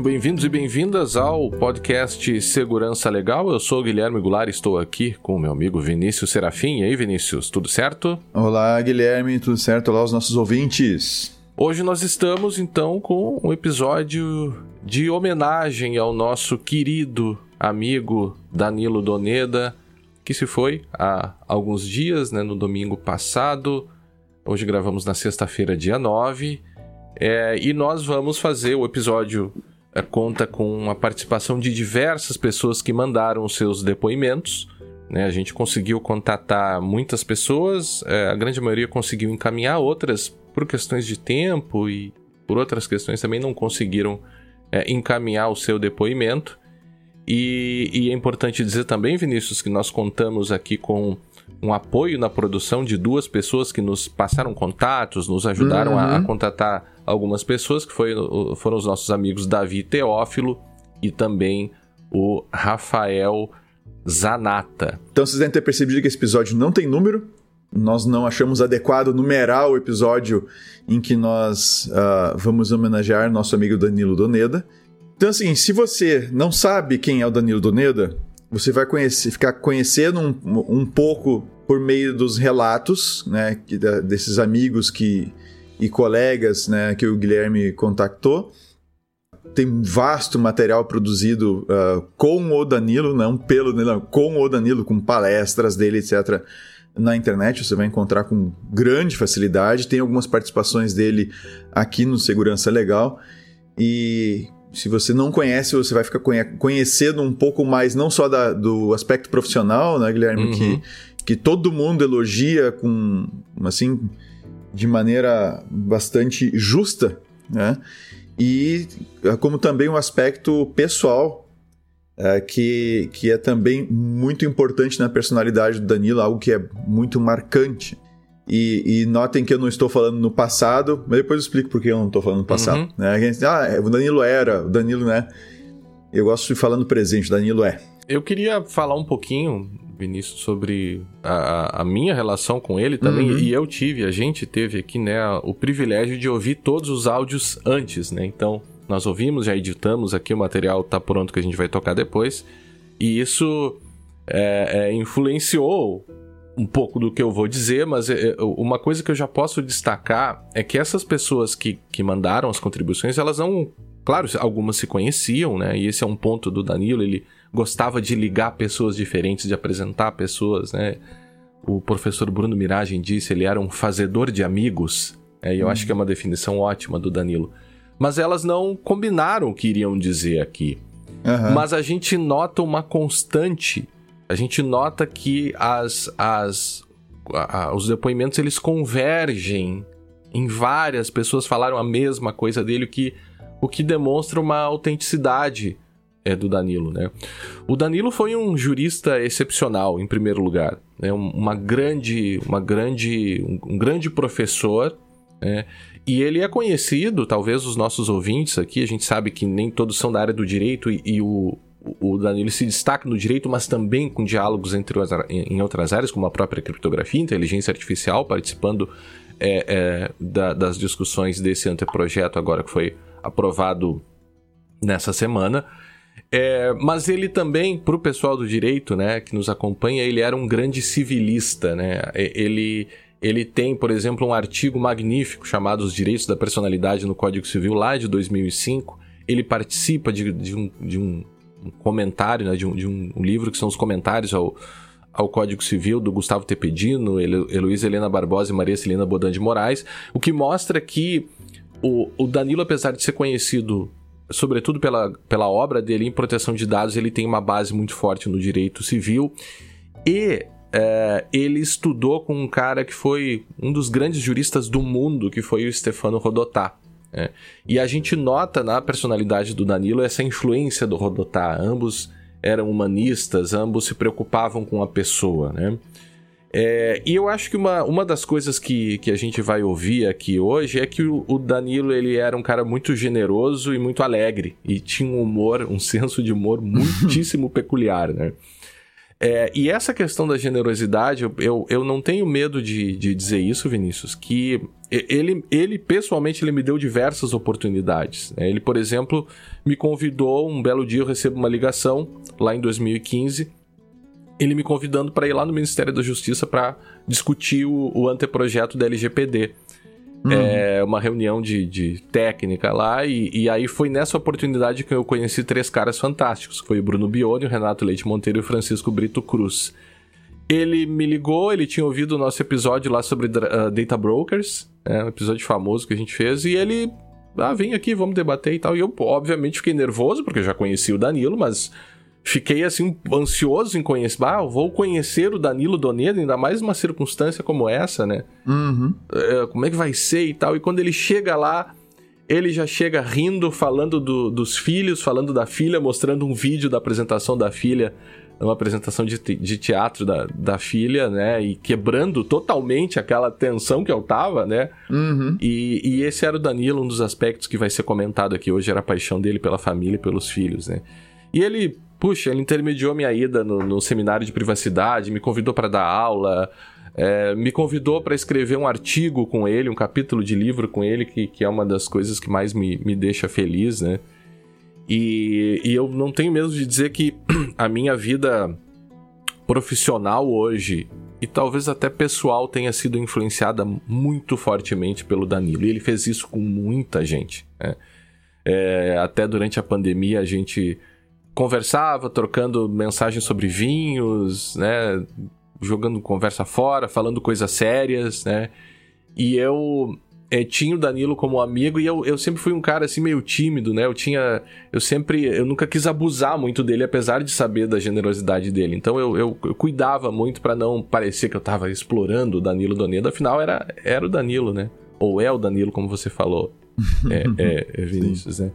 Sejam bem-vindos e bem-vindas ao podcast Segurança Legal. Eu sou o Guilherme Goulart e estou aqui com o meu amigo Vinícius Serafim. E aí, Vinícius, tudo certo? Olá, Guilherme, tudo certo? Olá, os nossos ouvintes. Hoje nós estamos então com um episódio de homenagem ao nosso querido amigo Danilo Doneda, que se foi há alguns dias, né, no domingo passado. Hoje gravamos na sexta-feira, dia 9. É, e nós vamos fazer o episódio conta com a participação de diversas pessoas que mandaram os seus depoimentos. Né? A gente conseguiu contatar muitas pessoas, é, a grande maioria conseguiu encaminhar, outras por questões de tempo e por outras questões também não conseguiram é, encaminhar o seu depoimento. E, e, é importante dizer também, Vinícius, que nós contamos aqui com um apoio na produção de duas pessoas que nos passaram contatos, nos ajudaram uhum. a, a, uhum. contatar algumas pessoas, que foi, foram os nossos amigos Davi Teófilo e também o Rafael Zanata. Então vocês devem ter percebido que esse episódio não tem número. Nós não achamos adequado numerar o episódio em que nós uh, vamos homenagear nosso amigo Danilo Doneda. Então, assim, se você não sabe quem é o Danilo Doneda, você vai conhecer, ficar conhecendo um, um pouco por meio dos relatos, né, que, desses amigos que, e colegas, né, que o Guilherme contactou. Tem um vasto material produzido uh, com o Danilo, não pelo Danilo, com o Danilo, com palestras dele, etc. Na internet você vai encontrar com grande facilidade. Tem algumas participações dele aqui no Segurança Legal. E se você não conhece, você vai ficar conhecendo um pouco mais, não só da, do aspecto profissional, né, Guilherme? Uhum. Que, que todo mundo elogia com, assim, de maneira bastante justa, né? E é, como também um aspecto pessoal, é, que, que é também muito importante na personalidade do Danilo, algo que é muito marcante. E, e, notem que eu não estou falando no passado, mas depois eu explico por que eu não estou falando no passado. Uhum. Né? A gente, ah, o Danilo era, o Danilo, né? Eu gosto de falar no presente, o Danilo é. Eu queria falar um pouquinho, Vinícius, sobre a, a minha relação com ele também. Uhum. E eu tive, a gente teve aqui, né, o privilégio de ouvir todos os áudios antes, né? Então, nós ouvimos, já editamos aqui, o material tá pronto que a gente vai tocar depois. E isso é, é, influenciou um pouco do que eu vou dizer, mas é, é, uma coisa que eu já posso destacar é que essas pessoas que, que mandaram as contribuições, elas não. Claro, algumas se conheciam, né? E esse é um ponto do Danilo, ele gostava de ligar pessoas diferentes, de apresentar pessoas, né? O professor Bruno Miragem disse, ele era um fazedor de amigos, é, e eu hum. acho que é uma definição ótima do Danilo. Mas elas não combinaram o que iriam dizer aqui. Uhum. Mas a gente nota uma constante a gente nota que as, as, a, os depoimentos eles convergem em várias pessoas falaram a mesma coisa dele, o que, o que demonstra uma autenticidade é, do Danilo, né? O Danilo foi um jurista excepcional, em primeiro lugar, né? uma grande, uma grande, um, grande professor, né? E ele é conhecido, talvez os nossos ouvintes aqui, a gente sabe que nem todos são da área do direito e, e o, o Danilo se destaca no direito, mas também com diálogos entre em outras áreas, como a própria criptografia, inteligência artificial, participando é, é, da, das discussões desse anteprojeto agora que foi aprovado nessa semana. É, mas ele também, para o pessoal do direito, né, que nos acompanha, ele era um grande civilista, né? Ele ele tem, por exemplo, um artigo magnífico chamado Os Direitos da Personalidade no Código Civil, lá de 2005. Ele participa de, de, um, de um comentário né, de, um, de um, livro que são os comentários ao, ao Código Civil do Gustavo Tepedino, Heloísa Helena Barbosa e Maria Celina Bodan de Moraes, o que mostra que o, o Danilo, apesar de ser conhecido sobretudo pela, pela obra dele em proteção de dados, ele tem uma base muito forte no direito civil e é, ele estudou com um cara que foi um dos grandes juristas do mundo, que foi o Stefano Rodotà. É. E a gente nota na personalidade do Danilo essa influência do Rodotà. Ambos eram humanistas, ambos se preocupavam com a pessoa, né? É, e eu acho que uma, uma das coisas que, que a gente vai ouvir aqui hoje é que o, o, Danilo ele era um cara muito generoso e muito alegre. E tinha um humor, um senso de humor muitíssimo peculiar, né? É, e essa questão da generosidade, eu, eu, eu não tenho medo de, de dizer isso, Vinícius, que ele, ele pessoalmente ele me deu diversas oportunidades. Né? Ele, por exemplo, me convidou, um belo dia eu recebo uma ligação, lá em 2015, ele me convidando para ir lá no Ministério da Justiça para discutir o, o anteprojeto da LGPD. Uhum. É uma reunião de, de técnica lá, e, e, aí foi nessa oportunidade que eu conheci três caras fantásticos. Foi o Bruno Bione, o Renato Leite Monteiro e o Francisco Brito Cruz. Ele me ligou, ele tinha ouvido o nosso episódio lá sobre uh, Data Brokers, é um episódio famoso que a gente fez, e ele, ah, vem aqui, vamos debater e tal. E eu, obviamente, fiquei nervoso, porque eu já conhecia o Danilo, mas fiquei assim ansioso em conhecer. Ah, vou conhecer o Danilo Donedo, ainda mais numa circunstância como essa, né? Uhum. É, como é que vai ser e tal. E quando ele chega lá, ele já chega rindo, falando do, dos filhos, falando da filha, mostrando um vídeo da apresentação da filha, uma apresentação de, de teatro da, da filha, né? E quebrando totalmente aquela tensão que eu tava, né? Uhum. E, e esse era o Danilo, um dos aspectos que vai ser comentado aqui hoje, era a paixão dele pela família e pelos filhos, né? E ele puxa, ele intermediou minha ida no, no seminário de privacidade, me convidou para dar aula, é, me convidou para escrever um artigo com ele, um capítulo de livro com ele, que, que é uma das coisas que mais me, me deixa feliz, né? E, e eu não tenho medo de dizer que a minha vida profissional hoje e talvez até pessoal tenha sido influenciada muito fortemente pelo Danilo. E ele fez isso com muita gente. Né? É, até durante a pandemia a gente conversava, trocando mensagens sobre vinhos, né? Jogando conversa fora, falando coisas sérias, né? E eu é, tinha o Danilo como amigo e eu, eu sempre fui um cara assim meio tímido, né? Eu tinha. Eu sempre. Eu nunca quis abusar muito dele, apesar de saber da generosidade dele. Então eu, eu, eu cuidava muito para não parecer que eu tava explorando o Danilo Donedo. Afinal, era, era o Danilo, né? Ou é o Danilo, como você falou, é, é, é Vinícius, né?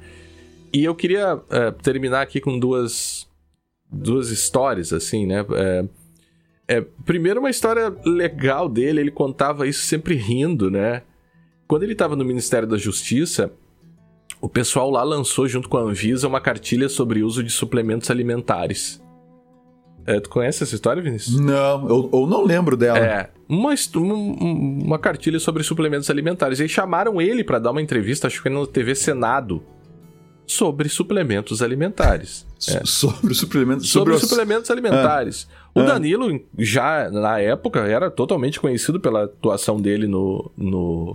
E eu queria é, terminar aqui com duas, duas histórias, assim, né? É, é, primeiro, uma história legal dele, ele contava isso sempre rindo, né? Quando ele estava no Ministério da Justiça, o pessoal lá lançou, junto com a Anvisa, uma cartilha sobre o uso de suplementos alimentares. É, tu conhece essa história, Vinícius? Não, eu, eu não lembro dela. É, uma, uma cartilha sobre suplementos alimentares. E chamaram ele para dar uma entrevista, acho que na TV Senado sobre suplementos alimentares. É. Sobre suplementos sobre, sobre os... suplementos alimentares. Ah. O ah. Danilo já na época era totalmente conhecido pela atuação dele no, no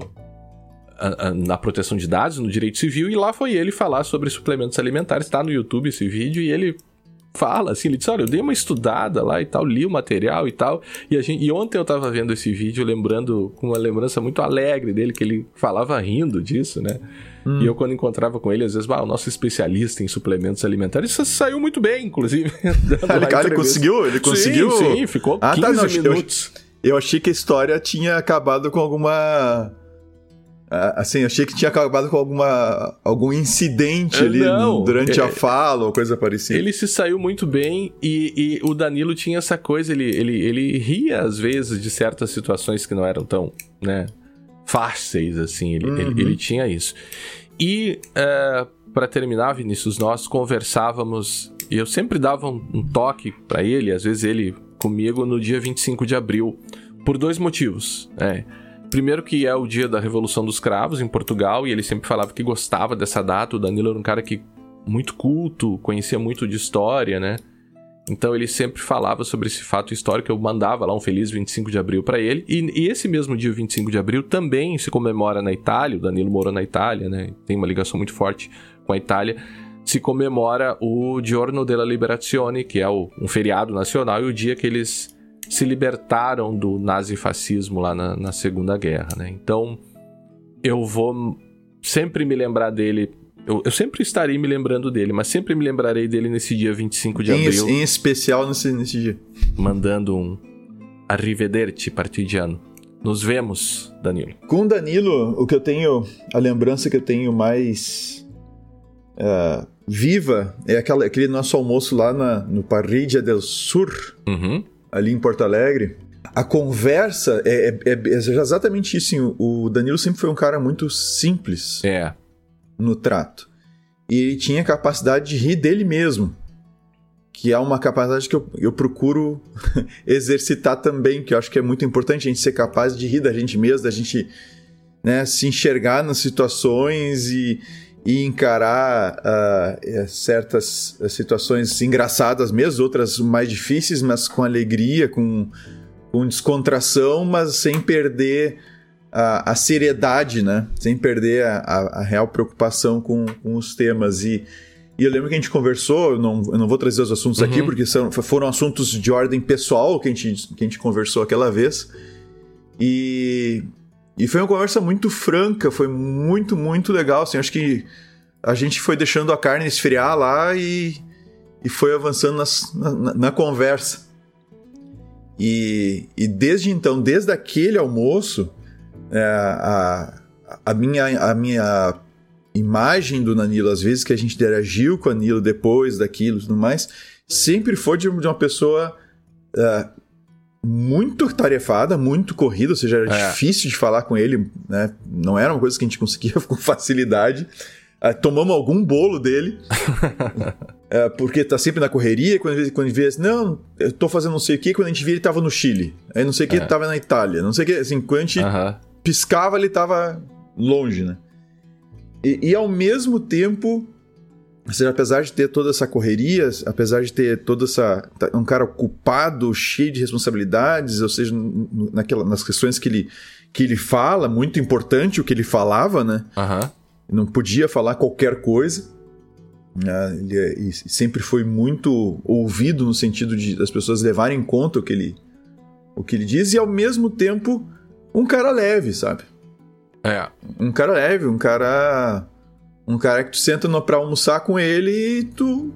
na proteção de dados, no direito civil, e lá foi ele falar sobre suplementos alimentares. Está no YouTube esse vídeo e ele fala assim, ele disse, olha, eu dei uma estudada lá e tal, li o material e tal, e, a gente, e ontem eu tava vendo esse vídeo lembrando, com uma lembrança muito alegre dele, que ele falava rindo disso, né? Hum. E eu, quando encontrava com ele, às vezes, ah, o nosso especialista em suplementos alimentares, isso saiu muito bem, inclusive. ele, ele conseguiu? Ele conseguiu? Sim, sim ficou ah, 15 tá, não, minutos. Eu, eu achei que a história tinha acabado com alguma Assim, achei que tinha acabado com alguma, algum incidente ali Não, durante é, a fala ou coisa parecida. Ele se saiu muito bem e, e, o Danilo tinha essa coisa, ele, ele, ele ria às vezes de certas situações que não eram tão, né, fáceis assim, ele, uhum. ele, ele, tinha isso. E, é, para terminar, Vinícius, nós conversávamos e eu sempre dava um, um toque para ele, às vezes ele comigo, no dia 25 de abril, por dois motivos, né? Primeiro que é o dia da Revolução dos Cravos em Portugal, e ele sempre falava que gostava dessa data. O Danilo era um cara que muito culto, conhecia muito de história, né? Então ele sempre falava sobre esse fato histórico. Eu mandava lá um feliz 25 de abril para ele. E, e, esse mesmo dia, 25 de abril, também se comemora na Itália. O Danilo morou na Itália, né? Tem uma ligação muito forte com a Itália. Se comemora o Giorno della Liberazione, que é o, um feriado nacional, e o dia que eles se libertaram do nazifascismo lá na, na Segunda Guerra, né? Então, eu vou sempre me lembrar dele eu, eu, sempre estarei me lembrando dele, mas sempre me lembrarei dele nesse dia 25 de em abril. em especial nesse, nesse dia. Mandando um Arrivederci partidiano. Nos vemos, Danilo. Com Danilo, o que eu tenho, a lembrança que eu tenho mais uh, viva é aquela, aquele nosso almoço lá na, no Parrilla del Sur. Uhum ali em Porto Alegre, a conversa é, é, é, exatamente isso. O Danilo sempre foi um cara muito simples é. No trato. E ele tinha capacidade de rir dele mesmo. que é uma capacidade que eu, eu procuro exercitar também, que eu acho que é muito importante a gente ser capaz de rir da gente mesmo, da gente né, se enxergar nas situações e, e encarar uh, certas situações engraçadas mesmo, outras mais difíceis, mas com alegria, com, com descontração, mas sem perder a, a seriedade, né? Sem perder a, a, a real preocupação com, com os temas. E, e eu lembro que a gente conversou, eu não, eu não vou trazer os assuntos uhum. aqui, porque são, foram assuntos de ordem pessoal que a gente, que a gente conversou aquela vez. E, e foi uma conversa muito franca, foi muito, muito legal. Assim, acho que a gente foi deixando a carne esfriar lá e, e foi avançando nas, na, na, conversa. E, e desde então, desde aquele almoço, é, a, a, minha, a minha imagem do Nanilo, às vezes que a gente interagiu com o Nanilo depois daquilo e tudo mais, sempre foi de, uma pessoa é, muito tarefada, muito corrida, ou seja, era é. difícil de falar com ele, né? não era uma coisa que a gente conseguia com facilidade. Uh, tomamos algum bolo dele, uh, porque tá sempre na correria. Quando, quando vê assim, não, eu tô fazendo não sei o que, quando a gente via ele tava no Chile. Aí não sei o que, é. tava na Itália. Não sei o que, assim, quando a gente uh -huh piscava, ele estava longe, né? E, e, ao mesmo tempo, ou seja, apesar de ter toda essa correria, apesar de ter toda essa. Tá, um cara ocupado, cheio de responsabilidades, ou seja, naquela, nas questões que ele, que ele fala, muito importante o que ele falava, né? Uhum. Não podia falar qualquer coisa. Né? Ele é, sempre foi muito ouvido no sentido de as pessoas levarem em conta o que ele, o que ele diz, e ao mesmo tempo um cara leve, sabe? É. Um cara leve, um cara. Um cara que tu senta no, pra almoçar com ele e tu.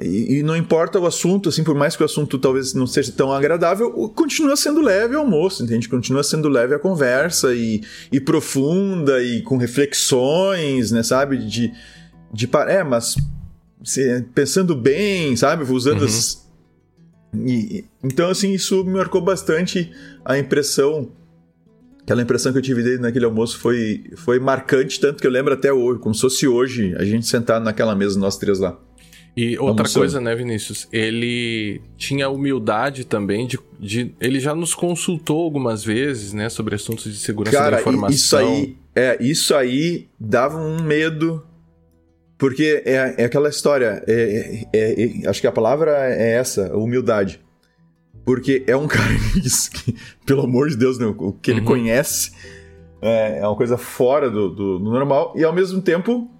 E, e, não importa o assunto, assim, por mais que o assunto talvez não seja tão agradável, continua sendo leve o almoço, entende? Continua sendo leve a conversa e, e profunda e com reflexões, né, sabe? De. de é, mas. Pensando bem, sabe? Usando uhum. as. E, então, assim, isso me marcou bastante a impressão Aquela impressão que eu tive dele naquele almoço foi, foi marcante, tanto que eu lembro até hoje, como se fosse hoje, a gente sentado naquela mesa, nós três lá. E outra Almoçando. coisa, né, Vinícius? Ele tinha humildade também de, de. Ele já nos consultou algumas vezes, né, sobre assuntos de segurança Cara, da informação. Isso aí, é, isso aí dava um medo. Porque é, é aquela história. É, é, é acho que a palavra é essa, humildade. Porque é um cara que, pelo amor de Deus, né, o que ele uhum. conhece é, é, uma coisa fora do, do, do, normal. E ao mesmo tempo,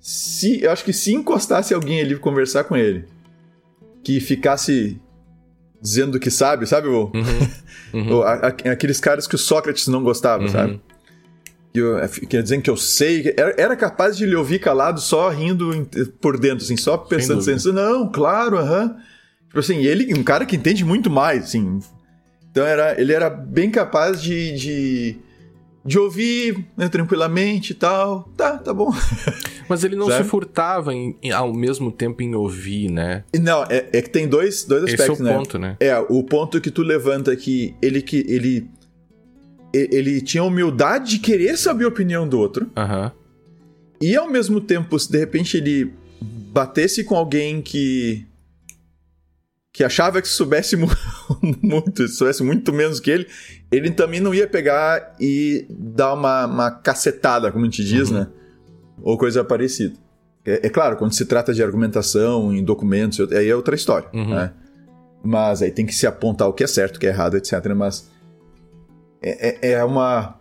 se eu acho que se encostasse alguém ali conversar com ele, que ficasse dizendo que sabe, sabe? O, uhum. Uhum. aqueles caras que o Sócrates não gostava, sabe? Que, eu, é, quer dizer que eu sei, era, era, capaz de lhe ouvir calado só rindo por dentro, assim, só pensando assim, não, claro, aham. Uhum. Tipo assim, ele, um cara que entende muito mais, assim. Então era, ele era bem capaz de, de, de ouvir né, tranquilamente e tal. Tá, tá bom. Mas ele não se furtava em, em, ao mesmo tempo em ouvir, né? Não, é, é que tem dois, dois aspectos, Esse é o né? ponto, né? É, o ponto que tu levanta que ele que ele ele tinha humildade de querer saber a opinião do outro. Uhum. E ao mesmo tempo, se de repente ele batesse com alguém que que achava que soubesse muito, soubesse muito menos que ele, ele também não ia pegar e dar uma, uma cacetada, como a gente diz, uhum. né? Ou coisa parecida. É, é, claro, quando se trata de argumentação em documentos, aí é outra história, uhum. né? Mas aí tem que se apontar o que é certo, o que é errado, etc. Mas é, é, é uma...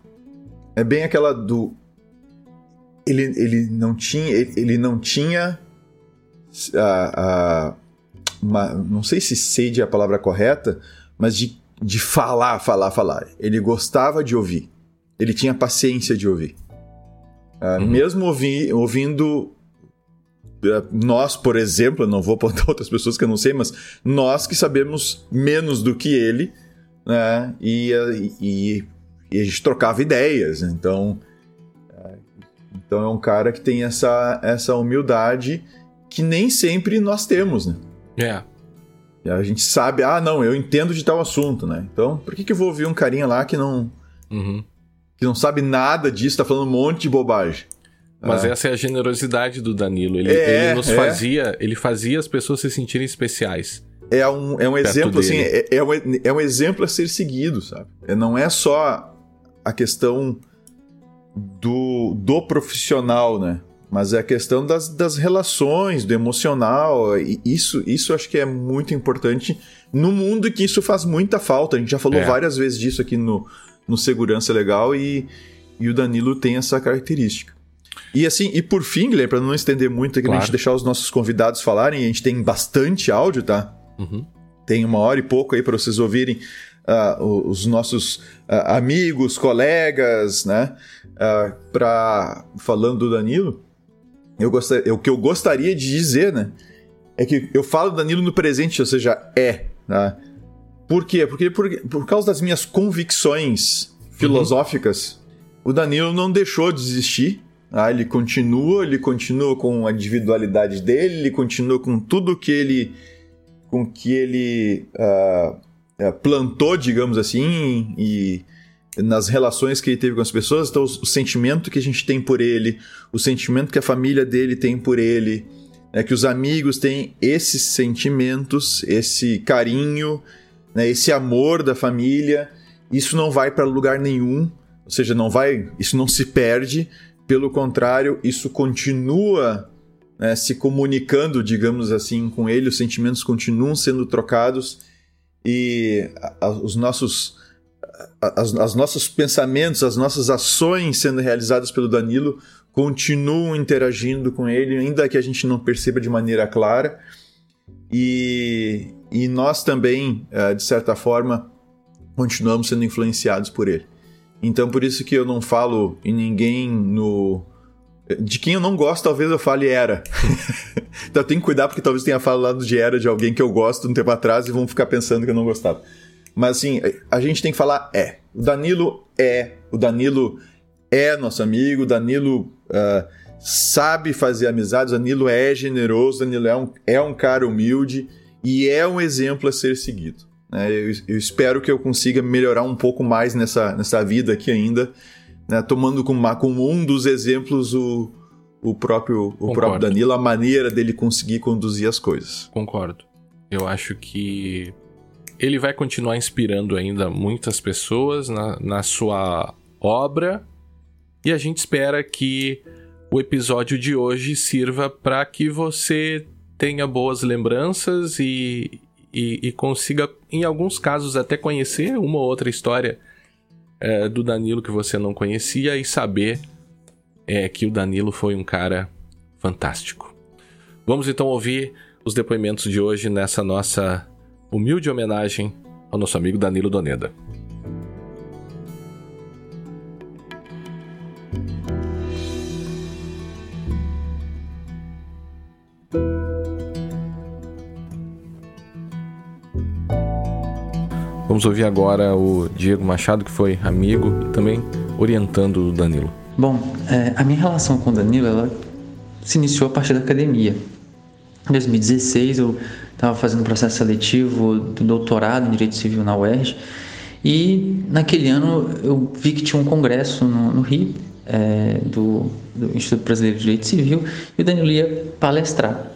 É bem aquela do... Ele, ele não tinha... Ele, ele não tinha... a, a uma, não sei se sede é a palavra correta, mas de, de falar, falar, falar. Ele gostava de ouvir. Ele tinha paciência de ouvir. Uh, uhum. Mesmo ouvi, ouvindo uh, nós, por exemplo, não vou apontar outras pessoas que eu não sei, mas nós que sabemos menos do que ele, né? E, e, e a gente trocava ideias. Então, uh, então é um cara que tem essa, essa humildade que nem sempre nós temos, né? É. E a gente sabe, ah, não, eu entendo de tal assunto, né? Então, por que, que eu vou ouvir um carinha lá que não. Uhum. que não sabe nada disso, tá falando um monte de bobagem? Mas essa é a generosidade do Danilo. Ele, é, ele nos é. fazia, ele fazia as pessoas se sentirem especiais. É um, é um exemplo, assim, é, é, um, é um exemplo a ser seguido, sabe? É, não é só a questão do, do profissional, né? Mas é a questão das, das relações, do emocional. E isso, isso acho que é muito importante no mundo que isso faz muita falta. A gente já falou é. várias vezes disso aqui no, no Segurança Legal e, e o Danilo tem essa característica. E assim, e por fim, Guilherme, para não estender muito aqui, claro. a gente deixar os nossos convidados falarem, a gente tem bastante áudio, tá? Uhum. Tem uma hora e pouco aí para vocês ouvirem uh, os nossos uh, amigos, colegas, né? Uh, pra, falando do Danilo eu gostaria, o que eu gostaria de dizer, né? É que eu falo Danilo no presente, ou seja, é. Tá? Por quê? Porque por, por causa das minhas convicções filosóficas, uhum. o Danilo não deixou de existir. Tá? Ele continua, ele continua com a individualidade dele, ele continua com tudo que ele, com que ele uh, plantou, digamos assim, e nas relações que ele teve com as pessoas, então o, sentimento que a gente tem por ele, o sentimento que a família dele tem por ele, né, que os amigos têm esses sentimentos, esse carinho, né, esse amor da família, isso não vai para lugar nenhum, ou seja, não vai, isso não se perde, pelo contrário, isso continua né, se comunicando, digamos assim, com ele, os sentimentos continuam sendo trocados. E a, a, os nossos as, as nossos pensamentos, as nossas ações sendo realizadas pelo Danilo continuam interagindo com ele, ainda que a gente não perceba de maneira clara. E, e nós também, eh, de certa forma, continuamos sendo influenciados por ele. Então, por isso que eu não falo em ninguém no. De quem eu não gosto, talvez eu fale era. então, tem que cuidar, porque talvez tenha falado de era de alguém que eu gosto um tempo atrás e vão ficar pensando que eu não gostava. Mas assim, a gente tem que falar é. O Danilo é. O Danilo é nosso amigo, o Danilo uh, sabe fazer amizades, o Danilo é generoso, o Danilo é um, é um cara humilde e é um exemplo a ser seguido. Né? Eu, eu, espero que eu consiga melhorar um pouco mais nessa, nessa vida aqui ainda, né? tomando como, como um dos exemplos o, o, próprio, o próprio Danilo, a maneira dele conseguir conduzir as coisas. Concordo. Eu acho que ele vai continuar inspirando ainda muitas pessoas na, na sua obra. E a gente espera que o episódio de hoje sirva para que você tenha boas lembranças e, e, e, consiga, em alguns casos, até conhecer uma ou outra história é, do Danilo que você não conhecia e saber é, que o Danilo foi um cara fantástico. Vamos então ouvir os depoimentos de hoje nessa nossa humilde homenagem ao nosso amigo Danilo Doneda. Vamos ouvir agora o Diego Machado, que foi amigo e também orientando o Danilo. Bom, é, a minha relação com o Danilo ela se iniciou a partir da academia. Em 2016 eu estava fazendo processo seletivo do doutorado em Direito Civil na UERJ e naquele ano eu vi que tinha um congresso no, no Rio é, do, do, Instituto Brasileiro de Direito Civil e o Danilo ia palestrar.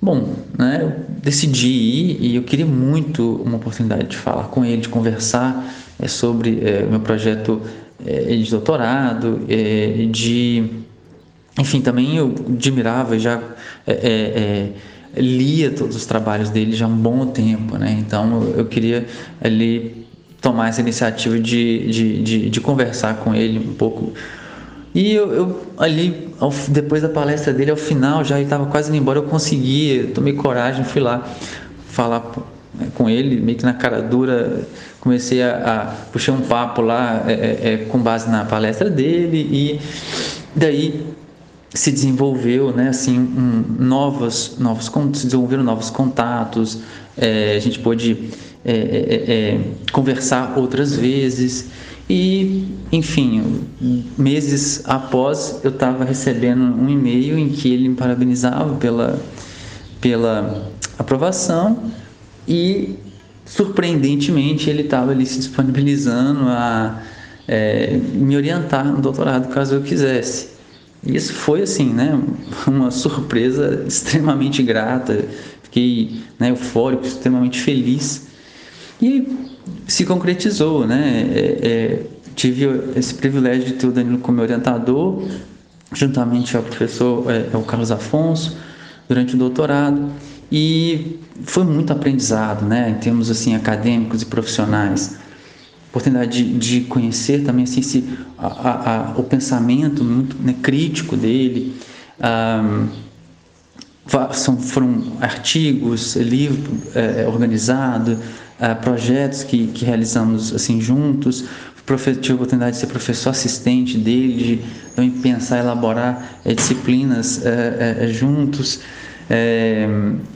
Bom, né, eu decidi ir e eu queria muito uma oportunidade de falar com ele, de conversar é, sobre é, o meu projeto é, de doutorado, é, de enfim, também eu admirava já é, lia todos os trabalhos dele já há um bom tempo, né? Então eu, eu queria ali tomar essa iniciativa de, de, de, de, conversar com ele um pouco. E eu, eu ali, ao, depois da palestra dele, ao final, já estava quase indo embora, eu consegui, tomei coragem, fui lá falar com ele, meio que na cara dura, comecei a, a puxar um papo lá é, é, é com base na palestra dele e daí se desenvolveu, né, assim, um, novos, novos, se desenvolveram novos contatos, é, a gente pôde é, é, é, é, conversar outras vezes e, enfim, meses após eu estava recebendo um e-mail em que ele me parabenizava pela, pela aprovação e, surpreendentemente, ele estava ali se disponibilizando a é, me orientar no doutorado caso eu quisesse. Isso foi assim, né, uma surpresa extremamente grata. Fiquei né, eufórico, extremamente feliz. E se concretizou, né? É, é, tive esse privilégio de ter o Danilo como orientador, juntamente ao professor é, Carlos Afonso, durante o doutorado. E foi muito aprendizado, né, em termos assim acadêmicos e profissionais oportunidade de, de conhecer também assim, esse, a, a, o pensamento muito né, crítico dele. Um, são, foram artigos, livro é, organizado, uh, projetos que, que realizamos assim juntos. Tive a oportunidade de ser professor assistente dele, de pensar, elaborar é, disciplinas é, é, juntos.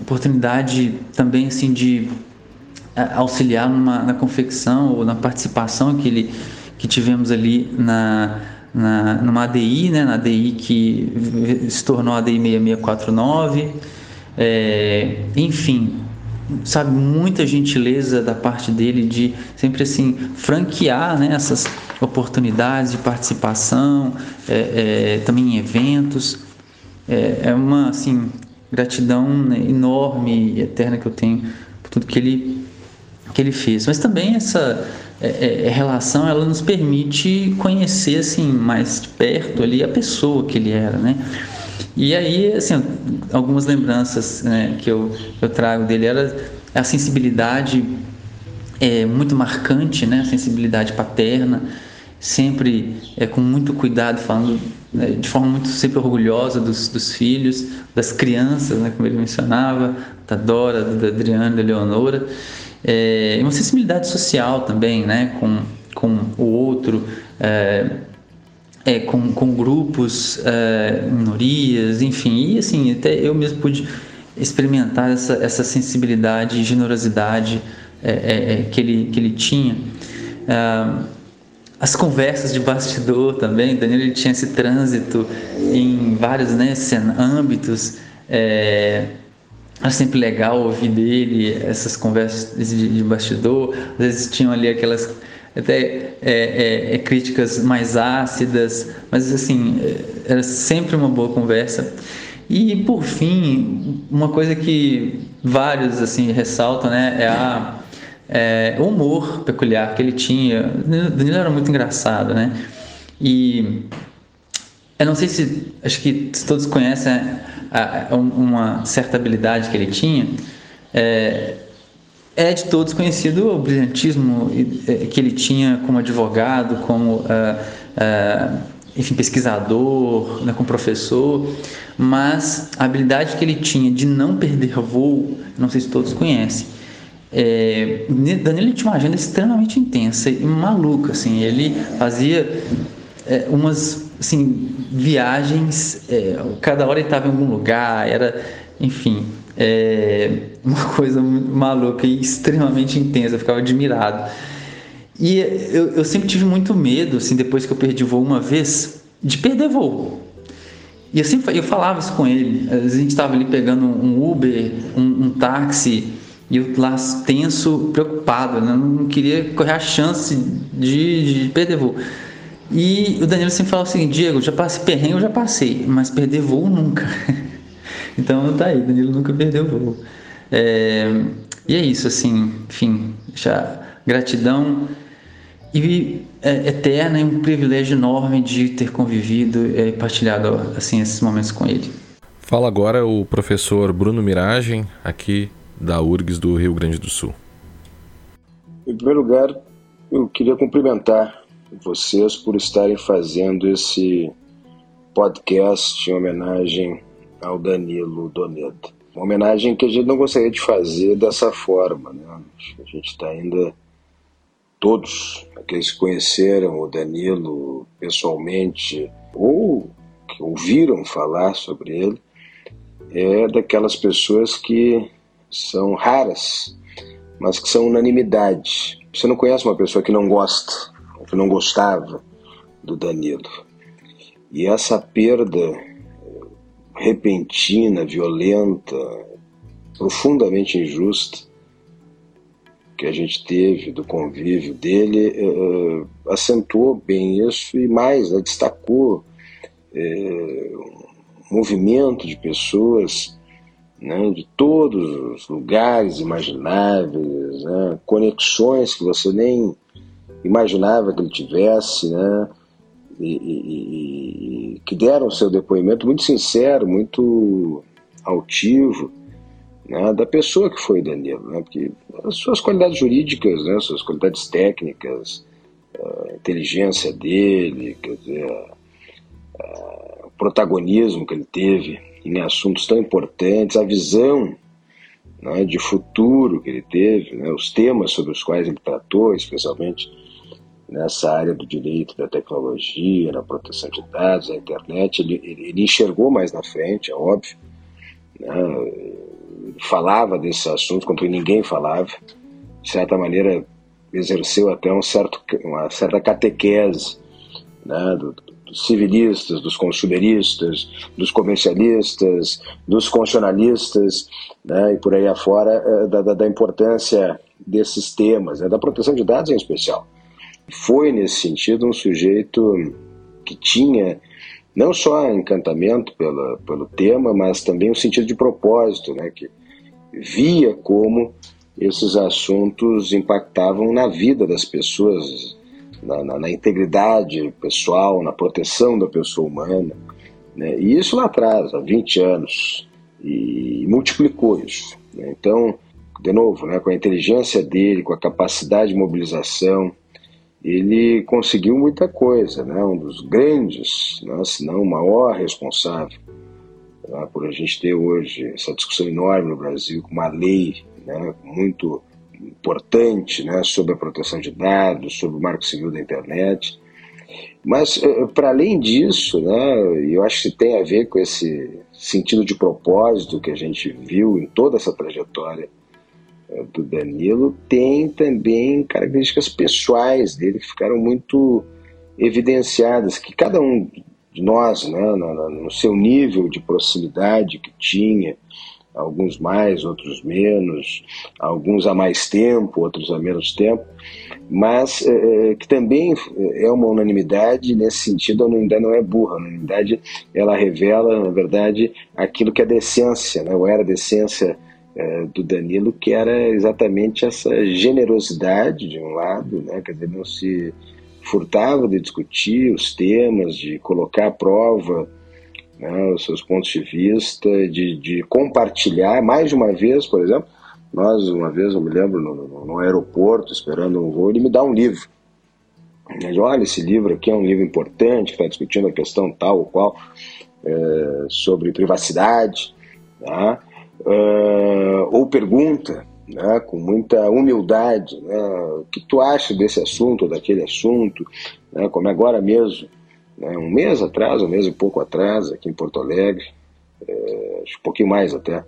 oportunidade também assim de auxiliar numa, na confecção ou na participação que, ele, que tivemos ali na, na, numa ADI, né, na ADI que se tornou a ADI 6649. É, enfim, sabe, muita gentileza da parte dele de sempre assim franquear né, essas oportunidades de participação, é, é, também em eventos. É, é uma assim, gratidão né, enorme e eterna que eu tenho por tudo que ele que ele fez. Mas também essa é, é, é, relação ela nos permite conhecer assim mais de perto ali a pessoa que ele era, né? E aí assim algumas lembranças né, que eu, eu trago dele era a sensibilidade é muito marcante, né? A sensibilidade paterna, sempre é com muito cuidado falando né, de forma muito sempre orgulhosa dos, dos filhos, das crianças, né? Como ele mencionava, da Dora, da Adriana, da Leonora é, uma sensibilidade social também, né, com, com o outro, é, é, com, com grupos, é, minorias, enfim, e assim, até eu mesmo pude experimentar essa, essa sensibilidade e generosidade é, é, que, ele, que ele tinha. as conversas de bastidor também, Danilo ele tinha esse trânsito em vários né, âmbitos, é, é sempre legal ouvir dele essas conversas de, de bastidor. Às vezes tinham ali aquelas até é, é, é, críticas mais ácidas, mas assim era sempre uma boa conversa. E por fim, uma coisa que vários assim ressaltam, né, é a é, o humor peculiar que ele tinha. Danilo era muito engraçado, né? E eu não sei se acho que todos conhecem uma certa habilidade que ele tinha, é, é de todos conhecido o brilhantismo é, que ele tinha como advogado, como é, é, enfim, pesquisador, né, como professor, mas a habilidade que ele tinha de não perder voo, não sei se todos conhecem. É, Danilo tinha uma agenda extremamente intensa e maluca, assim, ele fazia é, umas assim, viagens, é, cada hora ele estava em algum lugar, era, enfim, é, uma coisa maluca e extremamente intensa, eu ficava admirado. E eu, eu sempre tive muito medo, assim, depois que eu perdi voo uma vez, de perder voo. E eu sempre eu falava isso com ele. A gente estava ali pegando um Uber, um, um táxi, e eu lá tenso, preocupado, né? não queria correr a chance de, de perder voo. E o Danilo sempre fala o seguinte: Diego, já passei perrengue, eu já passei, mas perder voo nunca. então tá aí, Danilo nunca perdeu voo. É, e é isso, assim, enfim, já gratidão e é, eterna e um privilégio enorme de ter convivido e partilhado assim esses momentos com ele. Fala agora o professor Bruno Miragem, aqui da URGS do Rio Grande do Sul. Em primeiro lugar, eu queria cumprimentar vocês por estarem fazendo esse podcast em homenagem ao Danilo Donedo. Uma homenagem que a gente não gostaria de fazer dessa forma. Né? A gente está ainda, todos aqueles que conheceram o Danilo pessoalmente ou que ouviram falar sobre ele, é daquelas pessoas que são raras, mas que são unanimidade. Você não conhece uma pessoa que não gosta que não gostava do Danilo. E essa perda repentina, violenta, profundamente injusta que a gente teve do convívio dele uh, acentuou bem isso e mais, né, destacou é, um movimento de pessoas né, de todos os lugares imagináveis, né, conexões que você nem imaginava que ele tivesse, né, e, e, e que deram o seu depoimento muito sincero, muito altivo, né, da pessoa que foi Danilo, né, porque as suas qualidades jurídicas, né, suas qualidades técnicas, a inteligência dele, quer dizer, o protagonismo que ele teve em assuntos tão importantes, a visão né, de futuro que ele teve, né, os temas sobre os quais ele tratou, especialmente nessa área do direito, da tecnologia, na proteção de dados, da internet, ele, ele enxergou mais na frente, é óbvio, né, falava desses assuntos quando ninguém falava, de certa maneira exerceu até um certo, uma certa catequese né, do, dos civilistas, dos consumeristas, dos comercialistas, dos constitucionalistas né, e por aí afora eh, da, da, da importância desses temas, né, da proteção de dados em especial. Foi, nesse sentido, um sujeito que tinha não só encantamento pela, pelo tema, mas também um sentido de propósito, né, que via como esses assuntos impactavam na vida das pessoas, na, na, na integridade pessoal, na proteção da pessoa humana. Né? E isso lá atrás, há 20 anos, e multiplicou isso. Né? Então, de novo, né, com a inteligência dele, com a capacidade de mobilização, ele conseguiu muita coisa, né? um dos grandes, né, se não o maior responsável né, por a gente ter hoje essa discussão enorme no Brasil, com uma lei né, muito importante né, sobre a proteção de dados, sobre o marco civil da internet. Mas, eh, para além disso, né, eu acho que tem a ver com esse sentido de propósito que a gente viu em toda essa trajetória eh, do Danilo, tem também características pessoais dele que ficaram muito evidenciadas, que cada um de nós, né, no, seu nível de proximidade que tinha, alguns mais, outros menos, alguns há mais tempo, outros há menos tempo, mas é, que também é uma unanimidade nesse sentido, a unanimidade não é burra, a unanimidade ela revela, na verdade, aquilo que é decência, né, ou era decência é, do Danilo, que era exatamente essa generosidade de um lado, né, quer dizer, não se furtava de discutir os temas, de colocar à prova né, os seus pontos de vista, de, de compartilhar. Mais de uma vez, por exemplo, nós, uma vez, eu me lembro, no, no, no aeroporto, esperando um voo, ele me dá um livro. Ele olha, esse livro aqui é um livro importante, está discutindo a questão tal ou qual, é, sobre privacidade, né? Uh, ou pergunta, né, com muita humildade, né, o que tu acha desse assunto ou daquele assunto, né, como é agora mesmo né, um mês atrás, um mês e pouco atrás, aqui em Porto Alegre, é, um pouquinho mais até,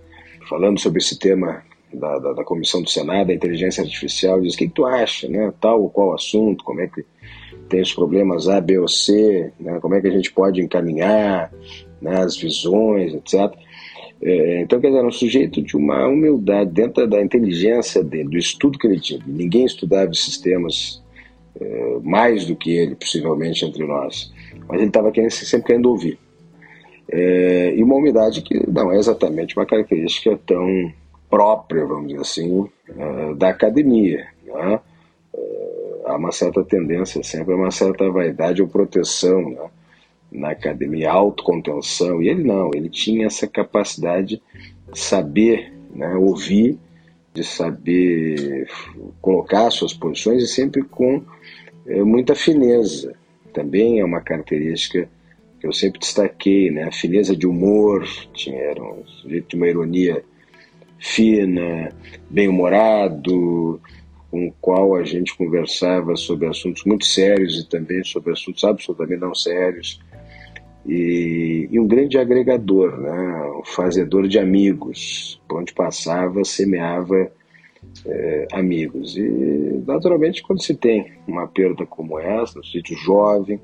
falando sobre esse tema da, da, da Comissão do Senado, da inteligência artificial, diz o que, que, tu acha, né, tal ou qual assunto, como é que tem os problemas A, B ou C, né, como é que a gente pode encaminhar né, as visões, etc. É, então, quer dizer, um sujeito de uma humildade dentro da inteligência dele, do estudo que ele tinha. Ninguém estudava esses temas é, mais do que ele, possivelmente, entre nós mas ele estava sempre querendo ouvir. É, e uma umidade que não é exatamente uma característica tão própria, vamos dizer assim, é, da academia. Né? É, há uma certa tendência sempre, uma certa vaidade ou proteção né? Na academia, autocontenção, e ele não, ele tinha essa capacidade de saber né, ouvir, de saber colocar suas posições e sempre com é, muita fineza também é uma característica que eu sempre destaquei, né? A fineza de humor, tinha, era um sujeito de uma ironia fina, bem-humorado, com o qual a gente conversava sobre assuntos muito sérios e também sobre assuntos absolutamente não sérios. E, e um grande agregador, né? um fazedor de amigos. Por onde passava, semeava é, amigos. E, naturalmente, quando se tem uma perda como essa, no sítio jovem,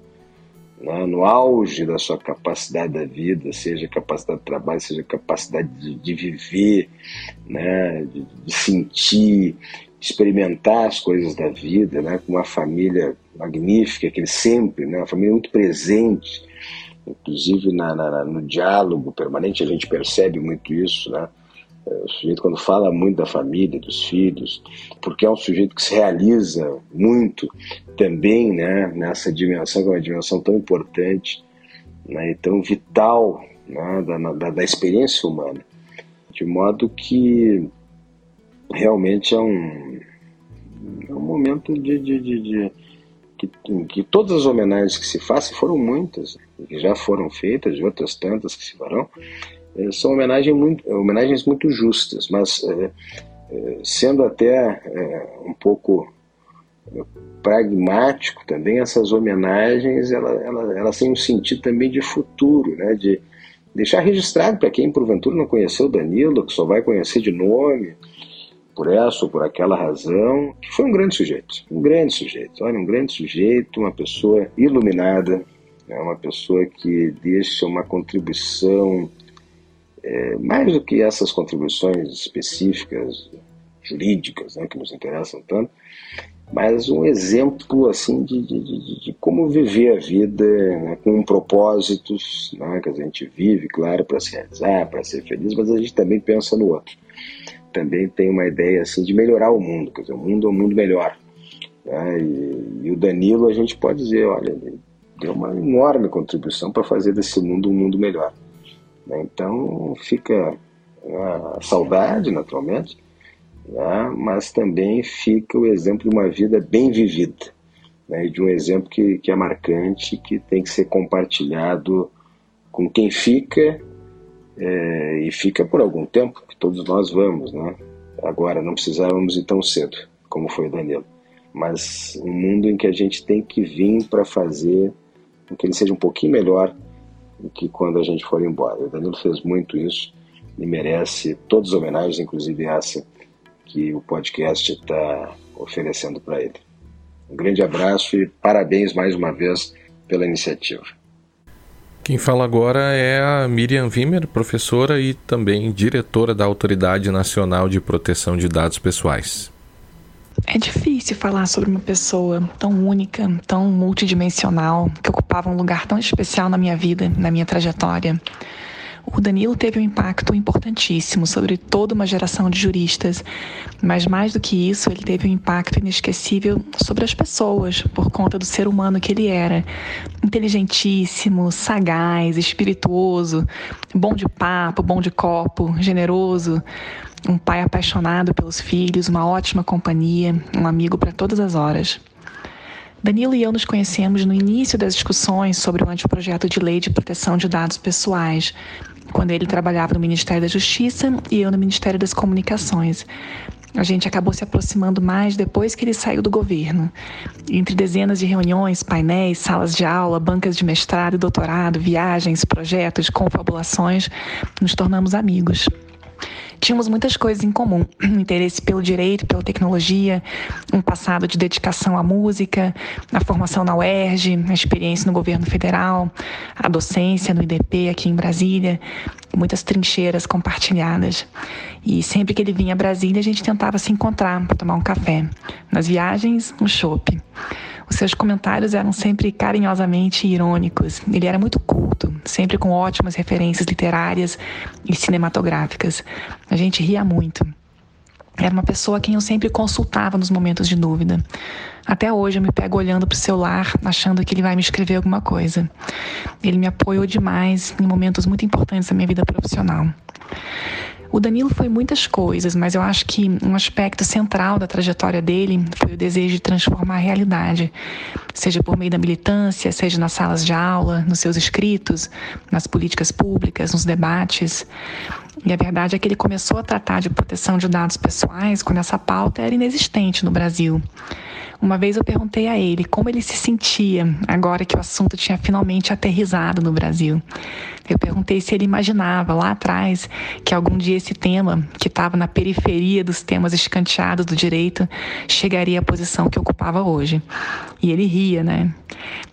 né, no auge da sua capacidade da vida, seja capacidade de trabalho, seja capacidade de, de viver, né, de, de, sentir, experimentar as coisas da vida, né, com uma família magnífica, que ele sempre, né, uma família muito presente, inclusive na, na, no diálogo permanente a gente percebe muito isso, né? É, o sujeito quando fala muito da família, dos filhos, porque é um sujeito que se realiza muito também, né? Nessa dimensão que é uma dimensão tão importante, né? E tão vital, né? da, da, da experiência humana, de modo que realmente é um, é um momento de, de, de, de que, que todas as homenagens que se fazem foram muitas, que já foram feitas, e outras tantas que se farão, eh, são homenagens muito, homenagens muito justas, mas é, é, sendo até um pouco pragmático também, essas homenagens ela, ela, elas têm um sentido também de futuro, né, de deixar registrado para quem porventura não conheceu Danilo, que só vai conhecer de nome, por essa ou por aquela razão, que foi um grande sujeito, um grande sujeito, olha, um grande sujeito, uma pessoa iluminada, né, uma pessoa que deixa uma contribuição, é, mais do que essas contribuições específicas, jurídicas, né, que nos interessam tanto, mas um exemplo assim de, de, de, de como viver a vida né, com propósitos, né, que a gente vive, claro, para se realizar, para ser feliz, mas a gente também pensa no outro também tem uma ideia assim de melhorar o mundo, quer dizer, o mundo é um mundo melhor. Né? E, e, o Danilo, a gente pode dizer, olha, ele deu uma enorme contribuição para fazer desse mundo um mundo melhor. Né? Então fica a saudade, naturalmente, né? mas também fica o exemplo de uma vida bem vivida, né? de um exemplo que, que é marcante, que tem que ser compartilhado com quem fica é, e fica por algum tempo, todos nós vamos, né? Agora, não precisávamos ir tão cedo, como foi o Danilo. Mas um mundo em que a gente tem que vir para fazer com que ele seja um pouquinho melhor do que quando a gente for embora. O Danilo fez muito isso e merece todas as homenagens, inclusive essa que o podcast está oferecendo para ele. Um grande abraço e parabéns mais uma vez pela iniciativa. Quem fala agora é a Miriam Wimmer, professora e também diretora da Autoridade Nacional de Proteção de Dados Pessoais. É difícil falar sobre uma pessoa tão única, tão multidimensional, que ocupava um lugar tão especial na minha vida, na minha trajetória. O Danilo teve um impacto importantíssimo sobre toda uma geração de juristas, mas mais do que isso, ele teve um impacto inesquecível sobre as pessoas, por conta do ser humano que ele era. Inteligentíssimo, sagaz, espirituoso, bom de papo, bom de copo, generoso, um pai apaixonado pelos filhos, uma ótima companhia, um amigo para todas as horas. Danilo e eu nos conhecemos no início das discussões sobre o anteprojeto de lei de proteção de dados pessoais, quando ele trabalhava no Ministério da Justiça e eu no Ministério das Comunicações. A gente acabou se aproximando mais depois que ele saiu do governo. Entre dezenas de reuniões, painéis, salas de aula, bancas de mestrado e doutorado, viagens, projetos, confabulações, nos tornamos amigos. Tínhamos muitas coisas em comum: um interesse pelo direito, pela tecnologia, um passado de dedicação à música, a formação na UERJ, a experiência no governo federal, a docência no IDP aqui em Brasília, muitas trincheiras compartilhadas. E sempre que ele vinha a Brasília, a gente tentava se encontrar para tomar um café. Nas viagens, um chopp. Os seus comentários eram sempre carinhosamente irônicos. Ele era muito culto, sempre com ótimas referências literárias e cinematográficas. A gente ria muito. Era uma pessoa a quem eu sempre consultava nos momentos de dúvida. Até hoje eu me pego olhando para o celular, achando que ele vai me escrever alguma coisa. Ele me apoiou demais em momentos muito importantes da minha vida profissional. O Danilo foi muitas coisas, mas eu acho que um aspecto central da trajetória dele foi o desejo de transformar a realidade, seja por meio da militância, seja nas salas de aula, nos seus escritos, nas políticas públicas, nos debates. E a verdade é que ele começou a tratar de proteção de dados pessoais quando essa pauta era inexistente no Brasil. Uma vez eu perguntei a ele como ele se sentia agora que o assunto tinha finalmente aterrizado no Brasil. Eu perguntei se ele imaginava lá atrás que algum dia esse tema, que estava na periferia dos temas escanteados do direito, chegaria à posição que ocupava hoje. E ele ria, né?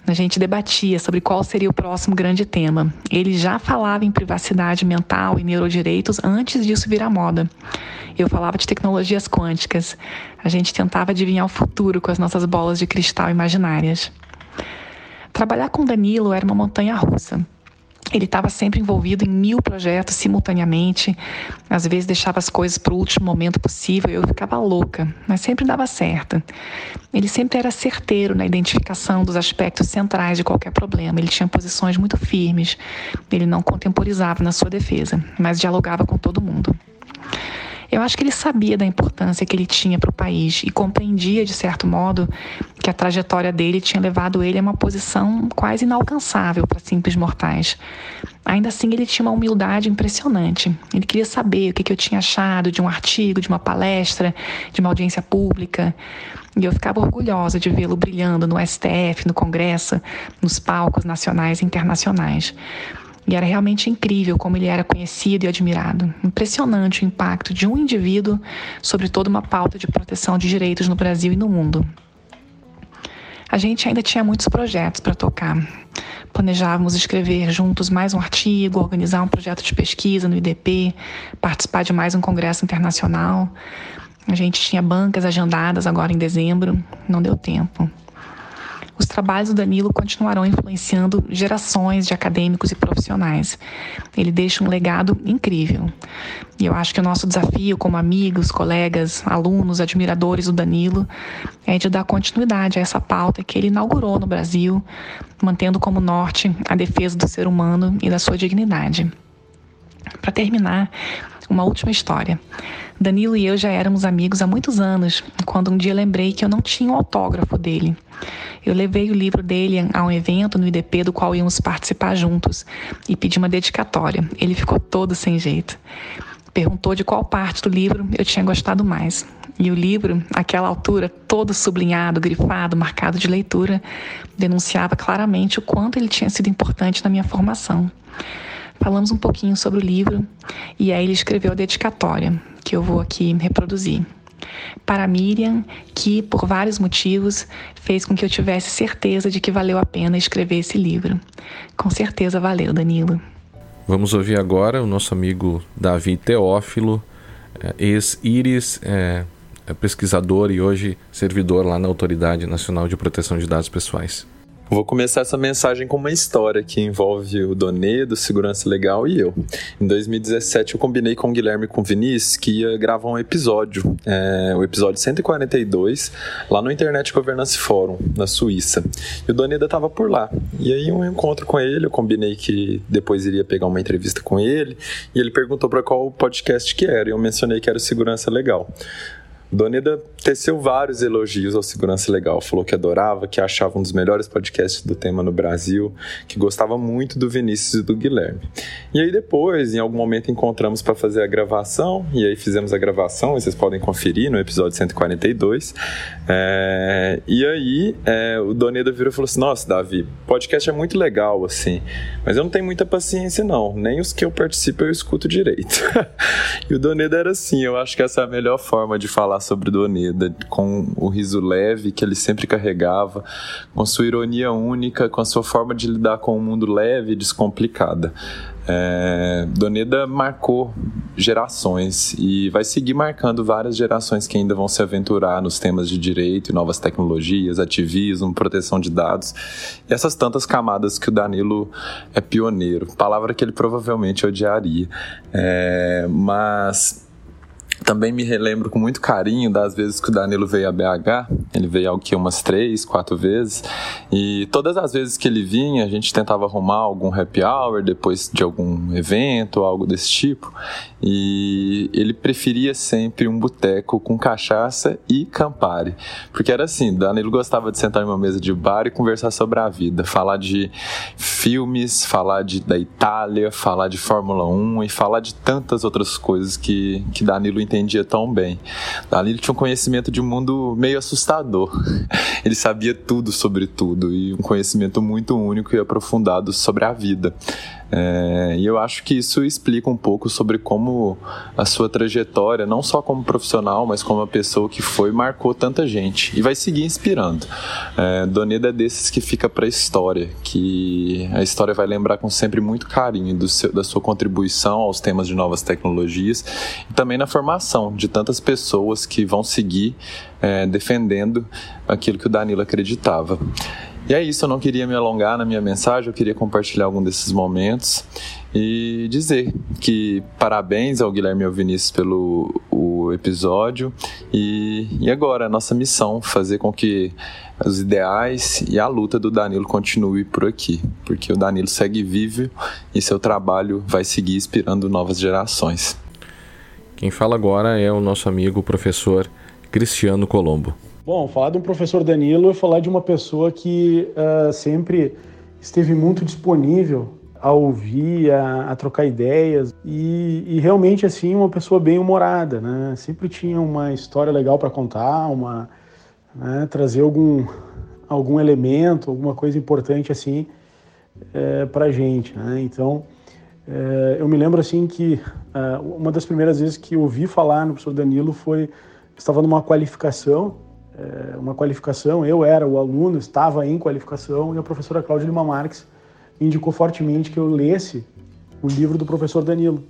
A gente debatia sobre qual seria o próximo grande tema. Ele já falava em privacidade mental e neurodireitos antes disso virar moda. Eu falava de tecnologias quânticas. A gente tentava adivinhar o futuro com as nossas bolas de cristal imaginárias. Trabalhar com Danilo era uma montanha russa. Ele estava sempre envolvido em mil projetos simultaneamente, às vezes deixava as coisas para o último momento possível, eu ficava louca, mas sempre dava certo. Ele sempre era certeiro na identificação dos aspectos centrais de qualquer problema, ele tinha posições muito firmes, ele não contemporizava na sua defesa, mas dialogava com todo mundo. Eu acho que ele sabia da importância que ele tinha para o país e compreendia, de certo modo, que a trajetória dele tinha levado ele a uma posição quase inalcançável para simples mortais. Ainda assim, ele tinha uma humildade impressionante. Ele queria saber o que, eu tinha achado de um artigo, de uma palestra, de uma audiência pública. E eu ficava orgulhosa de vê-lo brilhando no STF, no Congresso, nos palcos nacionais e internacionais. E era realmente incrível como ele era conhecido e admirado. Impressionante o impacto de um indivíduo sobre toda uma pauta de proteção de direitos no Brasil e no mundo. A gente ainda tinha muitos projetos para tocar. Planejávamos escrever juntos mais um artigo, organizar um projeto de pesquisa no IDP, participar de mais um congresso internacional. A gente tinha bancas agendadas agora em dezembro, não deu tempo os trabalhos do Danilo continuarão influenciando gerações de acadêmicos e profissionais. Ele deixa um legado incrível. E eu acho que o nosso desafio, como amigos, colegas, alunos, admiradores do Danilo, é de dar continuidade a essa pauta que ele inaugurou no Brasil, mantendo como norte a defesa do ser humano e da sua dignidade. Para terminar, uma última história. Danilo e eu já éramos amigos há muitos anos, quando um dia lembrei que eu não tinha um autógrafo dele. Eu levei o livro dele a um evento no IDP do qual íamos participar juntos e pedi uma dedicatória. Ele ficou todo sem jeito. Perguntou de qual parte do livro eu tinha gostado mais. E o livro, àquela altura, todo sublinhado, grifado, marcado de leitura, denunciava claramente o quanto ele tinha sido importante na minha formação. Falamos um pouquinho sobre o livro e aí ele escreveu a dedicatória, que eu vou aqui reproduzir. Para Miriam, que por vários motivos fez com que eu tivesse certeza de que valeu a pena escrever esse livro. Com certeza valeu, Danilo. Vamos ouvir agora o nosso amigo Davi Teófilo, é, ex-Iris, é, é pesquisador e hoje servidor lá na Autoridade Nacional de Proteção de Dados Pessoais. Vou começar essa mensagem com uma história que envolve o Donedo, Segurança Legal e eu. Em 2017 eu combinei com o Guilherme e com o Vinícius que ia gravar um episódio, é, o episódio 142, lá no Internet Governance Forum, na Suíça. E o Donedo estava por lá. E aí um encontro com ele, eu combinei que depois iria pegar uma entrevista com ele, e ele perguntou para qual podcast que era, e eu mencionei que era o Segurança Legal. Doneda teceu vários elogios ao Segurança Legal. Falou que adorava, que achava um dos melhores podcasts do tema no Brasil, que gostava muito do Vinícius e do Guilherme. E aí depois, em algum momento, encontramos para fazer a gravação, e aí fizemos a gravação, vocês podem conferir no episódio 142. É, e aí é, o Doneda virou e falou assim: Nossa, Davi, podcast é muito legal, assim, mas eu não tenho muita paciência, não. Nem os que eu participo eu escuto direito. e o Doneda era assim, eu acho que essa é a melhor forma de falar sobre Doneda, com o riso leve que ele sempre carregava, com sua ironia única, com a sua forma de lidar com o um mundo leve e descomplicada. É, Doneda marcou gerações e vai seguir marcando várias gerações que ainda vão se aventurar nos temas de direito e novas tecnologias, ativismo, proteção de dados e essas tantas camadas que o Danilo é pioneiro, palavra que ele provavelmente odiaria. É, mas também me relembro com muito carinho das vezes que o Danilo veio a BH. Ele veio aqui umas três, quatro vezes. E todas as vezes que ele vinha, a gente tentava arrumar algum happy hour depois de algum evento, algo desse tipo. E ele preferia sempre um boteco com cachaça e Campari. Porque era assim, Danilo gostava de sentar em uma mesa de bar e conversar sobre a vida. Falar de filmes, falar de, da Itália, falar de Fórmula 1 e falar de tantas outras coisas que, que Danilo entendia tão bem. Ali ele tinha um conhecimento de um mundo meio assustador. Ele sabia tudo sobre tudo e um conhecimento muito único e aprofundado sobre a vida. É, e eu acho que isso explica um pouco sobre como a sua trajetória, não só como profissional, mas como uma pessoa que foi, marcou tanta gente e vai seguir inspirando. É, Doneda é desses que fica para a história, que a história vai lembrar com sempre muito carinho seu, da sua contribuição aos temas de novas tecnologias e também na formação de tantas pessoas que vão seguir é, defendendo aquilo que o Danilo acreditava. E é isso, eu não queria me alongar na minha mensagem, eu queria compartilhar algum desses momentos e dizer que parabéns ao Guilherme e ao Vinícius pelo o episódio e, e agora a nossa missão fazer com que os ideais e a luta do Danilo continue por aqui, porque o Danilo segue vivo e seu trabalho vai seguir inspirando novas gerações. Quem fala agora é o nosso amigo professor Cristiano Colombo. Bom, falar de um professor Danilo é falar de uma pessoa que uh, sempre esteve muito disponível a ouvir, a, a trocar ideias e, e, realmente assim uma pessoa bem humorada, né? Sempre tinha uma história legal para contar, uma né? trazer algum algum elemento, alguma coisa importante assim é, para gente, né? Então é, eu me lembro assim que uma das primeiras vezes que ouvi falar no professor Danilo foi estava numa qualificação é, uma qualificação, eu era o aluno, estava em qualificação, e a professora Cláudia Lima Marques indicou fortemente que eu lesse o livro do professor Danilo.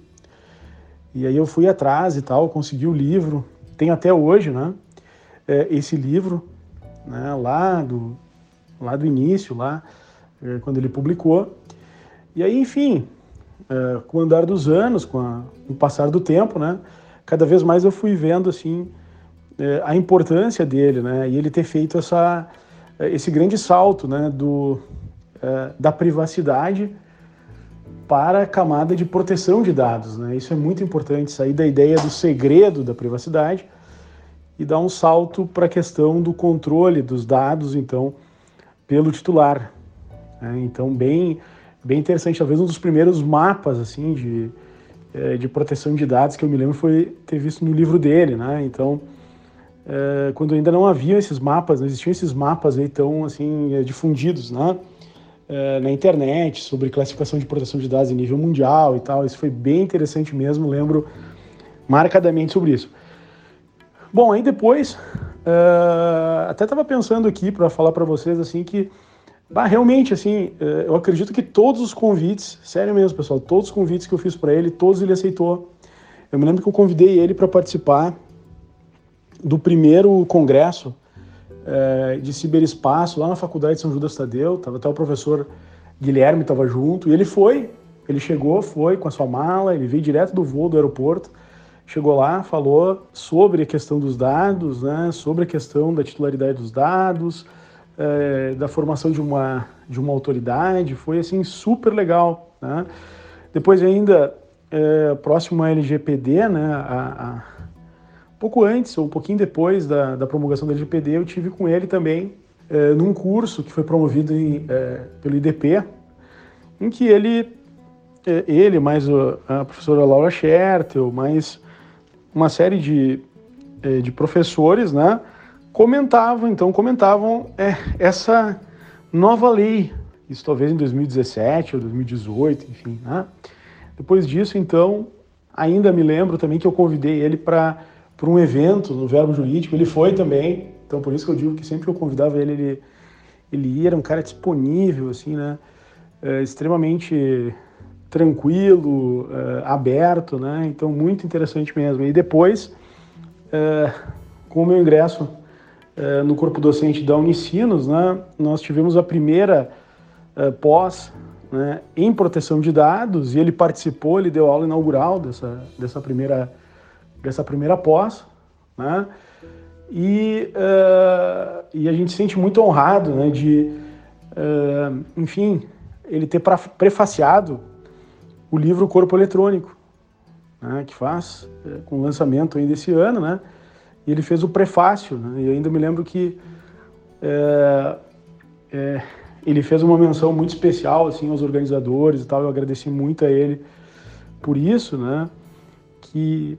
E aí eu fui atrás e tal, consegui o livro, tem até hoje, né, é, esse livro, né, lá do, lá do início, lá, é, quando ele publicou. E aí, enfim, com o andar dos anos, com, a, com o passar do tempo, né, cada vez mais eu fui vendo, assim, é, a importância dele, né? E ele ter feito essa, esse grande salto, né? Do, é, da privacidade para a camada de proteção de dados, né? Isso é muito importante, sair da ideia do segredo da privacidade e dar um salto para a questão do controle dos dados, então, pelo titular. Né? Então, bem, bem interessante, talvez um dos primeiros mapas, assim, de, é, de proteção de dados que eu me lembro foi ter visto no livro dele, né? Então, é, quando ainda não havia esses mapas, não existiam esses mapas aí tão assim é, difundidos, né? É, na internet sobre classificação de proteção de dados em nível mundial e tal. Isso foi bem interessante mesmo, lembro marcadamente sobre isso. Bom, aí depois, até estava pensando aqui para falar para vocês assim que, bah, realmente assim, eu acredito que todos os convites, sério mesmo, pessoal, todos os convites que eu fiz para ele, todos ele aceitou. Eu me lembro que eu convidei ele para participar do primeiro congresso é, de ciberespaço lá na Faculdade de São Judas Tadeu, tava até o professor Guilherme estava junto, e ele foi, ele chegou, foi com a sua mala, ele veio direto do voo do aeroporto, chegou lá, falou sobre a questão dos dados, né, sobre a questão da titularidade dos dados, é, da formação de uma, de uma autoridade, foi assim super legal. Né? Depois ainda, é, próximo à LGPD, né, a, a pouco antes ou um pouquinho depois da, da promulgação da LGPD, eu tive com ele também é, num curso que foi promovido em, é, pelo IDP, em que ele, é, ele mais a professora Laura Schertel, mais uma série de, de professores, né, comentavam, então, comentavam essa nova lei, isso talvez em 2017 ou 2018, enfim, né? Depois disso, então, ainda me lembro também que eu convidei ele para para um evento no Verbo Jurídico. Ele foi também, então por isso que eu digo que sempre que eu convidava ele, ele, ele ia, era um cara disponível, assim, né? É, extremamente tranquilo, é, aberto, né? Então muito interessante mesmo. E depois, é, com o meu ingresso é, no corpo docente da Unicinos, né? Nós tivemos a primeira é, pós né, em proteção de dados e ele participou, ele deu aula inaugural dessa, dessa primeira dessa primeira pós, né? E, uh, e a gente se sente muito honrado, né, de, uh, enfim, ele ter prefaciado o livro Corpo Eletrônico, né, que faz uh, com o lançamento ainda esse ano, né? E ele fez o prefácio, né? E ainda me lembro que ele fez uma menção muito especial assim aos organizadores e tal. Eu agradeci muito a ele por isso, né? Que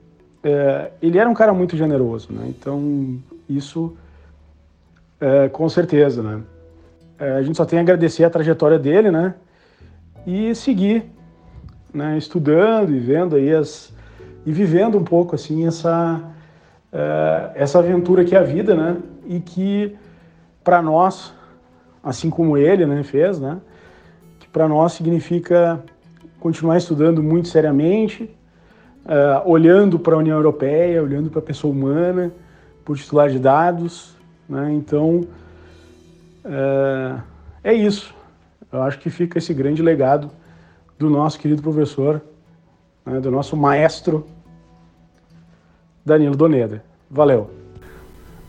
é, ele era um cara muito generoso, né? Então, isso, é, com certeza, né? É, a gente só tem a agradecer a trajetória dele, né? E seguir, né? Estudando e vendo aí as... E vivendo um pouco, assim, essa, é, essa aventura que é a vida, né? E que, para nós, assim como ele, né, fez, né? Que para nós significa continuar estudando muito seriamente, uh, olhando para a União Europeia, olhando para a pessoa humana, por titular de dados. Né? Então, uh, é isso. Eu acho que fica esse grande legado do nosso querido professor, né, do nosso maestro Danilo Doneda. Valeu.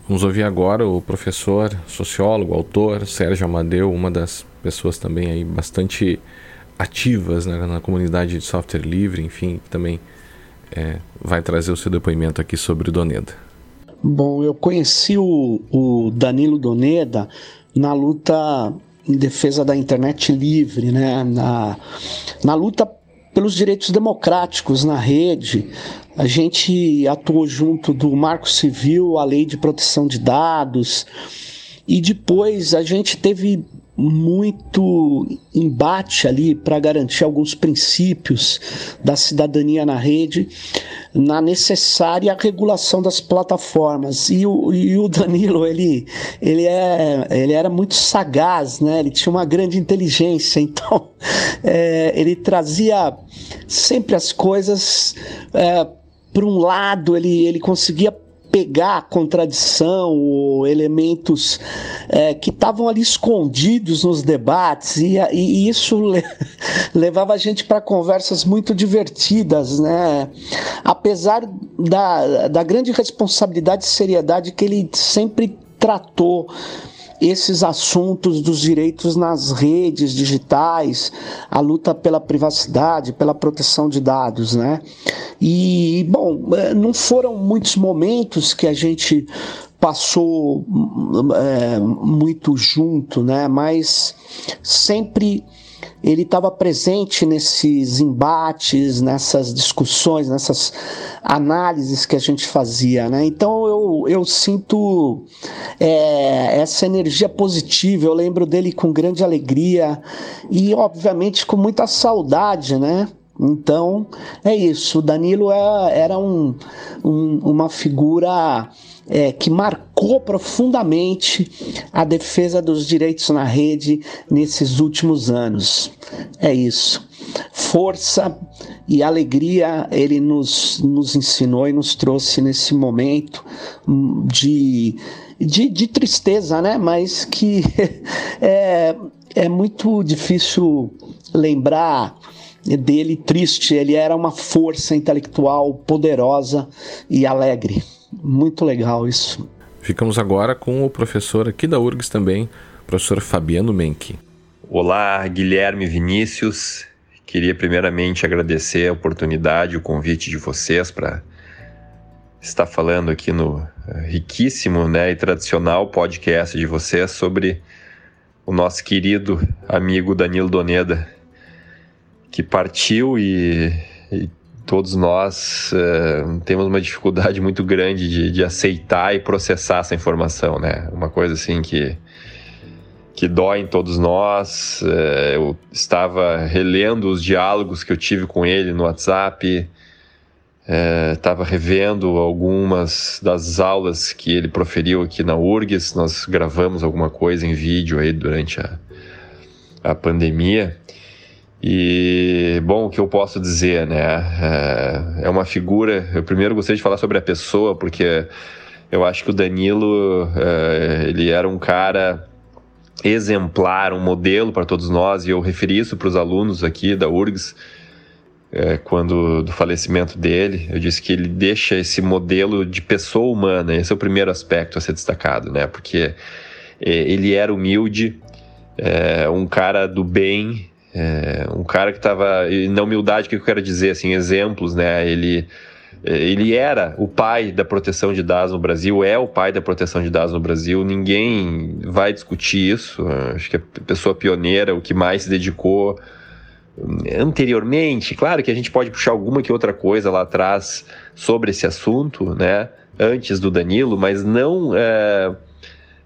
Vamos ouvir agora o professor, sociólogo, autor Sérgio Amadeu, uma das pessoas também aí bastante ativas né, na comunidade de software livre, enfim, também é, vai trazer o seu depoimento aqui sobre o Doneda. Bom, eu conheci o, o Danilo Doneda na luta em defesa da internet livre, né? na, na luta pelos direitos democráticos na rede. A gente atuou junto do Marco Civil, a Lei de Proteção de Dados, e depois a gente teve muito embate ali para garantir alguns princípios da cidadania na rede, na necessária regulação das plataformas. E o, e o Danilo, ele, ele, é, ele era muito sagaz, né? ele tinha uma grande inteligência, então é, ele trazia sempre as coisas. É, um lado, ele, ele conseguia pegar contradição ou elementos é, que estavam ali escondidos nos debates e, e isso le levava a gente para conversas muito divertidas, né? Apesar da, da grande responsabilidade e seriedade que ele sempre tratou esses assuntos dos direitos nas redes digitais, a luta pela privacidade, pela proteção de dados, né? E, bom, é, não foram muitos momentos que a gente passou é, muito junto, né? Mas sempre ele estava presente nesses embates, nessas discussões, nessas análises que a gente fazia, né? Então eu, eu sinto é, essa energia positiva, eu lembro dele com grande alegria e obviamente com muita saudade, né? Então é isso. O Danilo é, era um, um, uma figura é, que marcou profundamente a defesa dos direitos na rede nesses últimos anos. É isso. Força e alegria ele nos, nos ensinou e nos trouxe nesse momento de, de, de tristeza, né? Mas que é, é muito difícil lembrar dele triste. Ele era uma força intelectual poderosa e alegre. Muito legal isso. Ficamos agora com o professor aqui da URGS também, professor Fabiano Menck. Olá, Guilherme Vinícius. Queria primeiramente agradecer a oportunidade, o convite de vocês para estar falando aqui no eh, riquíssimo né, e tradicional podcast de vocês sobre o nosso querido amigo Danilo Doneda, que partiu e, e todos nós uh, temos uma dificuldade muito grande de, de, aceitar e processar essa informação, né? Uma coisa assim que que dói em todos nós. Uh, eu estava relendo os diálogos que eu tive com ele no WhatsApp, estava uh, revendo algumas das aulas que ele proferiu aqui na URGS. Nós gravamos alguma coisa em vídeo aí durante a, a pandemia. E, bom, o que eu posso dizer, né? É, é uma figura. Eu primeiro gostaria de falar sobre a pessoa, porque eu acho que o Danilo, é, ele era um cara exemplar, um modelo para todos nós, e eu referi isso para os alunos aqui da URGS, é, quando do falecimento dele, eu disse que ele deixa esse modelo de pessoa humana, esse é o primeiro aspecto a ser destacado, né? Porque ele era humilde, um cara do bem, é, um cara que estava na humildade, o que eu quero dizer, assim, exemplos, né? Ele ele era o pai da proteção de dados no Brasil, é o pai da proteção de dados no Brasil. Ninguém vai discutir isso. Acho que a pessoa pioneira, o que mais se dedicou anteriormente. Claro que a gente pode puxar alguma que outra coisa lá atrás sobre esse assunto, né? Antes do Danilo, mas não. É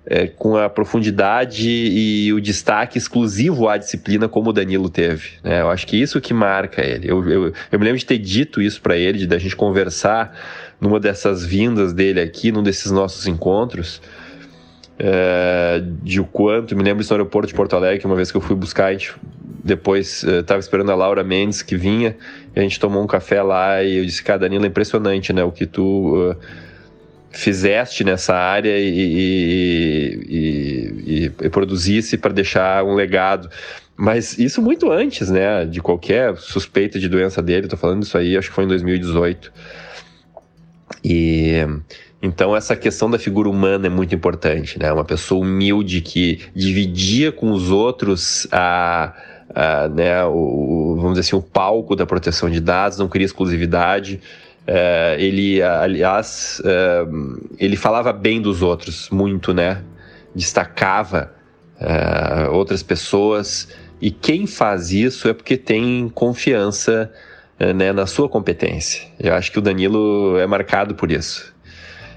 é, com a profundidade e o destaque exclusivo à disciplina como o Danilo teve. Né? Eu acho que isso que marca ele. Eu, eu, eu me lembro de ter dito isso para ele, de da gente conversar numa dessas vindas dele aqui, num desses nossos encontros, é, de o quanto, me lembro isso no aeroporto de Porto Alegre, que uma vez que eu fui buscar, a gente depois estava é, esperando a Laura Mendes que vinha, a gente tomou um café lá e eu disse, cara, Danilo, é impressionante, né, o que tu... Uh, fizeste nessa área e, e, e, e produzisse para deixar um legado. Mas isso muito antes, né, de qualquer suspeita de doença dele, tô falando isso aí, acho que foi em 2018. E então essa questão da figura humana é muito importante, né? Uma pessoa humilde que dividia com os outros a, a né, o, vamos dizer assim, o palco da proteção de dados, não queria exclusividade. Uh, ele, aliás, uh, ele falava bem dos outros muito, né? Destacava uh, outras pessoas. E quem faz isso é porque tem confiança né, na sua competência. Eu acho que o Danilo é marcado por isso.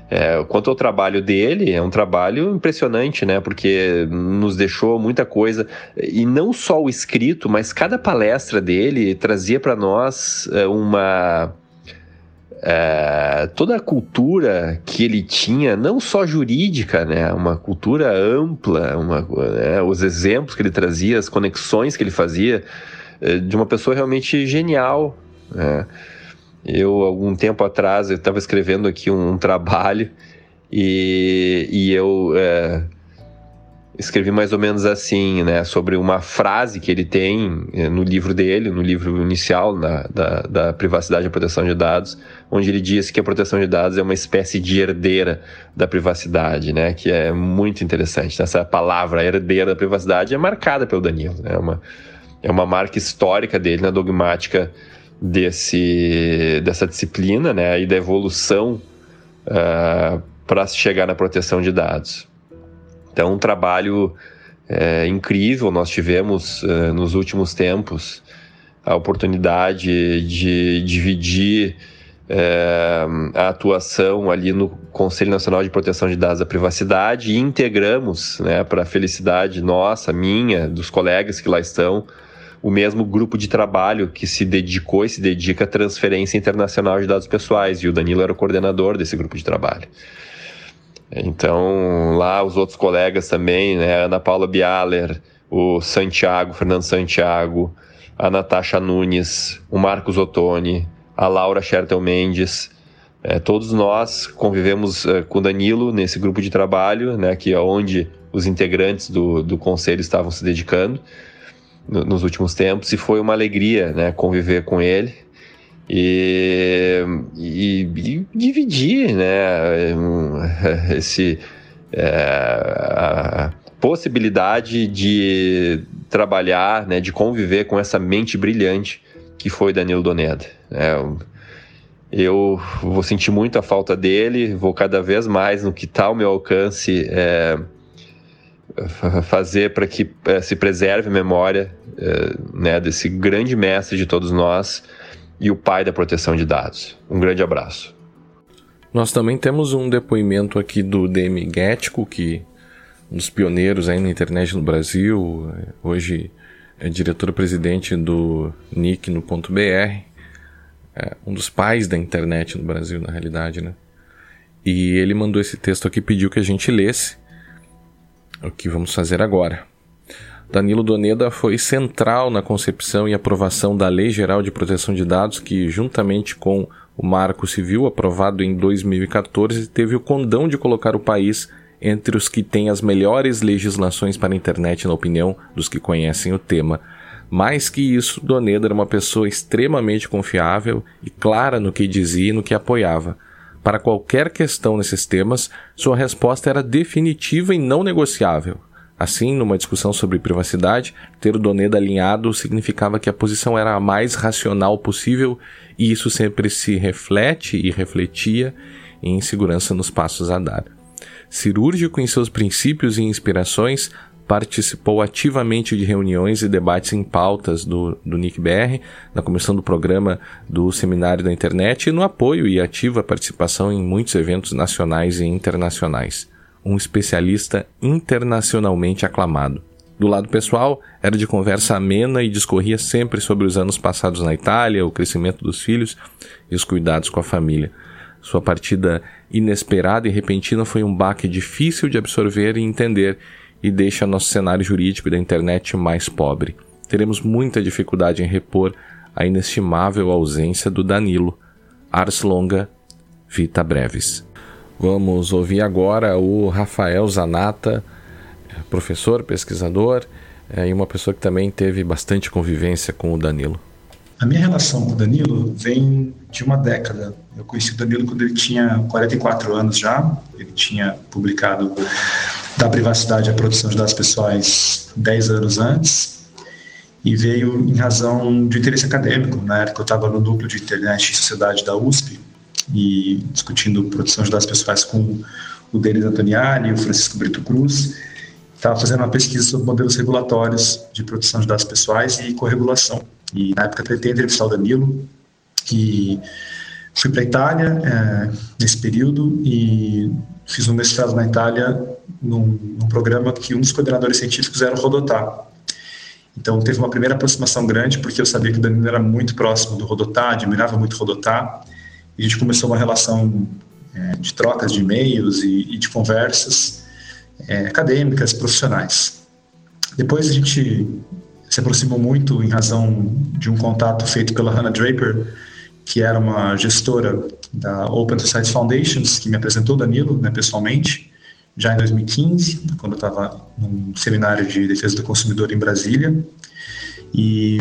É, quanto ao trabalho dele, é um trabalho impressionante, né? Porque nos deixou muita coisa. E não só o escrito, mas cada palestra dele trazia para nós é, uma. É, toda a cultura que ele tinha, não só jurídica, né? Uma cultura ampla, uma, é, os exemplos que ele trazia, as conexões que ele fazia, é, de uma pessoa realmente genial. Né? Eu, algum tempo atrás, eu estava escrevendo aqui um, um, trabalho e, e eu é, escrevi mais ou menos assim, né, sobre uma frase que ele tem é, no livro dele, no livro inicial na, da, da privacidade e proteção de dados, onde ele diz que a proteção de dados é uma espécie de herdeira da privacidade, né, que é muito interessante. Essa palavra herdeira da privacidade é marcada pelo Danilo, né, é uma, é uma marca histórica dele na dogmática desse, dessa disciplina né, e da evolução uh, ah, para chegar na proteção de dados. Então, um trabalho é, incrível. Nós tivemos uh, nos últimos tempos a oportunidade de dividir é, a atuação ali no Conselho Nacional de Proteção de Dados da Privacidade e integramos, né, para a felicidade nossa, minha, dos colegas que lá estão, o mesmo grupo de trabalho que se dedicou e se dedica à transferência internacional de dados pessoais, e o Danilo era o coordenador desse grupo de trabalho. Então, lá os outros colegas também, né, Ana Paula Bialer, o Santiago, Fernando Santiago, a Natasha Nunes, o Marcos Ottoni, a Laura Schertel Mendes, é, todos nós convivemos é, com Danilo nesse grupo de trabalho, né, que é onde os integrantes do, do conselho estavam se dedicando nos últimos tempos. E foi uma alegria né, conviver com ele e, e, e dividir né, esse, é, a possibilidade de trabalhar, né, de conviver com essa mente brilhante que foi Danilo Doneda. É, eu vou sentir muito a falta dele, vou cada vez mais no que está ao meu alcance é, fazer para que é, se preserve a memória é, né, desse grande mestre de todos nós e o pai da proteção de dados. Um grande abraço. Nós também temos um depoimento aqui do DM Gético, que um dos pioneiros aí na internet no Brasil, hoje é diretor-presidente do Nick no ponto .br, é um dos pais da internet no Brasil, na realidade, né? E ele mandou esse texto aqui, pediu que a gente lesse o que vamos fazer agora. Danilo Doneda foi central na concepção e aprovação da Lei Geral de Proteção de Dados, que, juntamente com o Marco Civil, aprovado em 2014, teve o condão de colocar o país entre os que têm as melhores legislações para a internet, na opinião dos que conhecem o tema. Mais que isso, Doneda era uma pessoa extremamente confiável e clara no que dizia e no que apoiava. Para qualquer questão nesses temas, sua resposta era definitiva e não negociável. Assim, numa discussão sobre privacidade, ter o Doneda alinhado significava que a posição era a mais racional possível e isso sempre se reflete e refletia em segurança nos passos a dar. Cirúrgico em seus princípios e inspirações, participou ativamente de reuniões e debates em pautas do, do NICBR, na comissão do programa do Seminário da Internet e no apoio e ativa participação em muitos eventos nacionais e internacionais. Um especialista internacionalmente aclamado. Do lado pessoal, era de conversa amena e discorria sempre sobre os anos passados na Itália, o crescimento dos filhos e os cuidados com a família. Sua partida inesperada e repentina foi um baque difícil de absorver e entender e deixa nosso cenário jurídico da internet mais pobre. Teremos muita dificuldade em repor a inestimável ausência do Danilo. Ars longa, vita brevis. Vamos ouvir agora o Rafael Zanata, professor, pesquisador é, e uma pessoa que também teve bastante convivência com o Danilo. A minha relação com o Danilo vem de uma década. Eu conheci o Danilo quando ele tinha 44 anos já. Ele tinha publicado Da Privacidade à Produção de Dados Pessoais 10 anos antes. E veio em razão de interesse acadêmico. Na época eu estava no núcleo de internet e sociedade da USP e discutindo produção de dados pessoais com o Denis Antoniani e o Francisco Brito Cruz estava fazendo uma pesquisa sobre modelos regulatórios de produção de dados pessoais e corregulação. E na época tentei entrevistar o Danilo, e fui para a Itália é, nesse período e fiz um mestrado na Itália num, num, programa que um dos coordenadores científicos era o Rodotá. Então teve uma primeira aproximação grande, porque eu sabia que o Danilo era muito próximo do Rodotá, admirava muito o Rodotá, e a gente começou uma relação é, de trocas de e-mails e, e de conversas é, acadêmicas, profissionais. Depois a gente se aproximou muito em razão de um contato feito pela Hannah Draper, que era uma gestora da Open Society Foundations, que me apresentou Danilo né, pessoalmente, já em 2015, quando eu estava num seminário de defesa do consumidor em Brasília. E,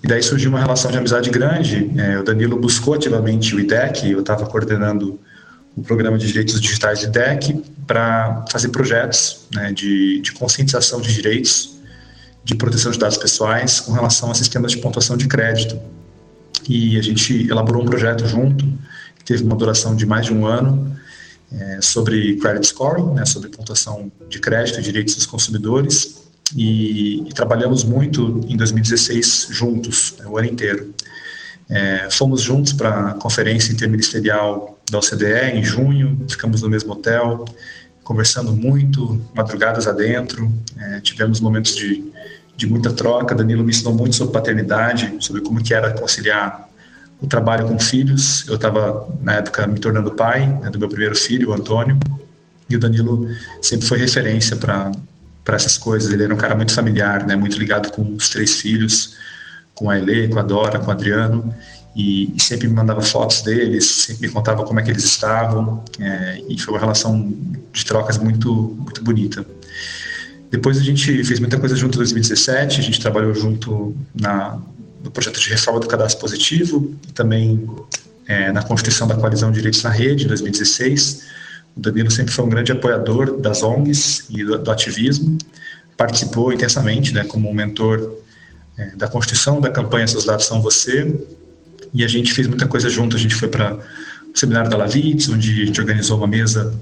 e daí surgiu uma relação de amizade grande. É, o Danilo buscou ativamente o IDEC, eu estava coordenando o programa de direitos digitais de DEC para fazer projetos né, de, de conscientização de direitos de proteção de dados pessoais com relação a sistemas de pontuação de crédito. E a gente elaborou um projeto junto, que teve uma duração de mais de um ano, é, sobre credit scoring, né, sobre pontuação de crédito e direitos dos consumidores, e, e trabalhamos muito em 2016 juntos, né, o ano inteiro. É, fomos juntos para a conferência interministerial da OCDE em junho, ficamos no mesmo hotel, conversando muito, madrugadas adentro, é, tivemos momentos de, de muita troca. Danilo me ensinou muito sobre paternidade, sobre como que era conciliar o trabalho com filhos. Eu estava, na época, me tornando pai né, do meu primeiro filho, o Antônio, e o Danilo sempre foi referência para essas coisas. Ele era um cara muito familiar, né, muito ligado com os três filhos, com a Elê, com a Dora, com o Adriano, e, e, sempre me mandava fotos deles, sempre me contava como é que eles estavam, é, e foi uma relação de trocas muito, muito bonita. Depois a gente fez muita coisa junto em 2017, a gente trabalhou junto na, no projeto de reforma do cadastro positivo e também é, na constituição da coalizão de direitos na rede em 2016. O Danilo sempre foi um grande apoiador das ONGs e do, do ativismo, participou intensamente né, como mentor é, da constituição da campanha Seus Dados São Você, e a gente fez muita coisa junto. A gente foi para o seminário da Lavitz, onde a gente organizou uma mesa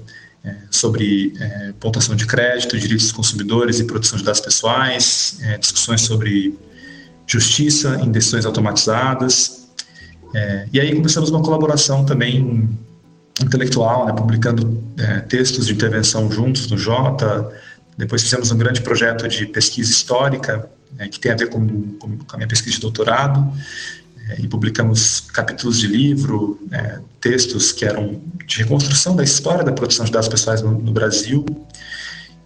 é, sobre é, pontuação de crédito, direitos dos consumidores e proteção de dados pessoais, é, discussões sobre justiça em decisões automatizadas. E aí começamos uma colaboração também intelectual, né, publicando é, textos de intervenção juntos no Jota. Depois fizemos um grande projeto de pesquisa histórica, é, que tem a ver com, com, a minha pesquisa de doutorado, é, e publicamos capítulos de livro, é, textos que eram de reconstrução da história da produção de dados pessoais no, no Brasil.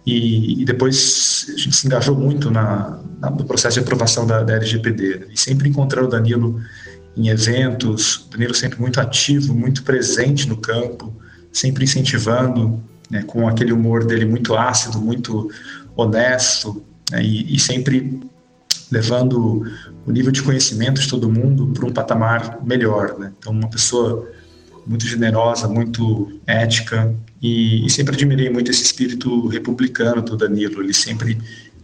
E, e, depois a gente se engajou muito na, na, no processo de aprovação da, da LGPD. Né? E sempre encontrando o Danilo em eventos, Danilo sempre muito ativo, muito presente no campo, sempre incentivando, né, com aquele humor dele muito ácido, muito honesto, né, e, e sempre levando o nível de conhecimento de todo mundo para um patamar melhor. Né? Então, uma pessoa muito generosa, muito ética, e, e, sempre admirei muito esse espírito republicano do Danilo. Ele sempre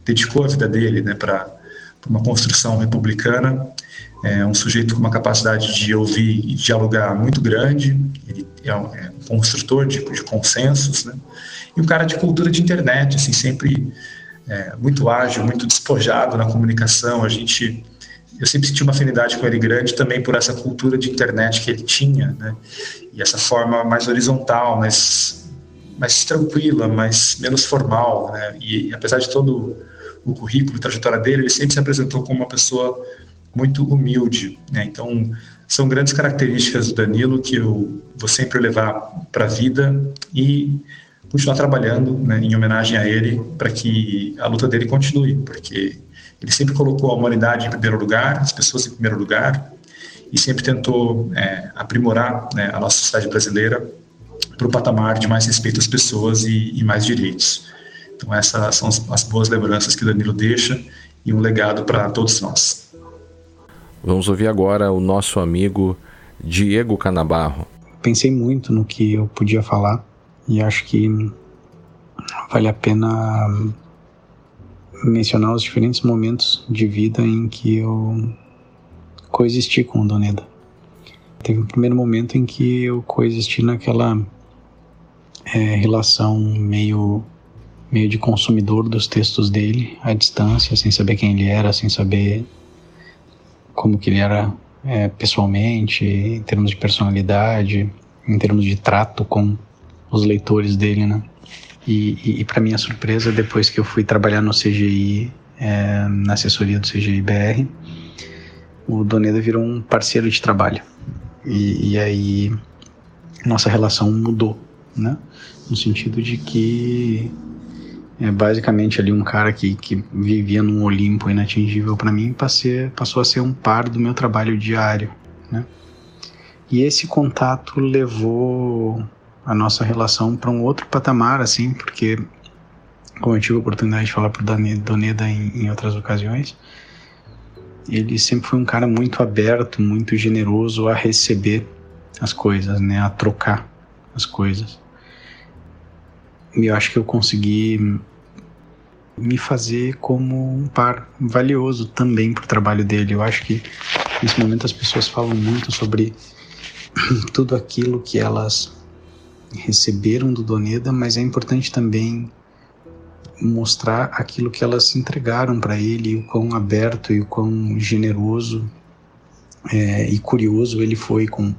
dedicou a vida dele né, para uma construção republicana. É um sujeito com uma capacidade de ouvir e dialogar muito grande. Ele é um, é um construtor de, de consensos, né? E um cara de cultura de internet, assim, sempre é, muito ágil, muito despojado na comunicação. A gente, eu sempre senti uma afinidade com ele grande também por essa cultura de internet que ele tinha, né? E essa forma mais horizontal, mais, mais tranquila, mais menos formal, né? E, apesar de todo o currículo, a trajetória dele, ele sempre se apresentou como uma pessoa muito humilde, né? Então são grandes características do Danilo que eu vou sempre levar para a vida e continuar trabalhando né, em homenagem a ele para que a luta dele continue, porque ele sempre colocou a humanidade em primeiro lugar, as pessoas em primeiro lugar, e sempre tentou é, aprimorar né, a nossa sociedade brasileira para o patamar de mais respeito às pessoas e, e mais direitos. Então essas são as, as boas lembranças que o Danilo deixa e um legado para todos nós. Vamos ouvir agora o nosso amigo Diego Canabarro. Pensei muito no que eu podia falar e acho que vale a pena mencionar os diferentes momentos de vida em que eu coexisti com o Doneda. Teve um primeiro momento em que eu coexisti naquela é, relação meio meio de consumidor dos textos dele à distância, sem saber quem ele era, sem saber como que ele era é, pessoalmente, em termos de personalidade, em termos de trato com os leitores dele, né? E, e, e para minha surpresa, depois que eu fui trabalhar no CGI, é, na assessoria do CGI BR, o Doneda virou um parceiro de trabalho. E, e aí nossa relação mudou, né? No sentido de que é basicamente ali um cara que, que vivia num Olimpo inatingível para mim passei, passou a ser um par do meu trabalho diário, né? E esse contato levou a nossa relação para um outro patamar, assim, porque, como eu tive a oportunidade de falar para o Doneda em, em outras ocasiões, ele sempre foi um cara muito aberto, muito generoso a receber as coisas, né, a trocar as coisas. E eu acho que eu consegui me fazer como um par valioso também para o trabalho dele. Eu acho que nesse momento as pessoas falam muito sobre tudo aquilo que elas receberam do Doneda, mas é importante também mostrar aquilo que elas entregaram para ele, o quão aberto e o quão generoso é, e curioso ele foi com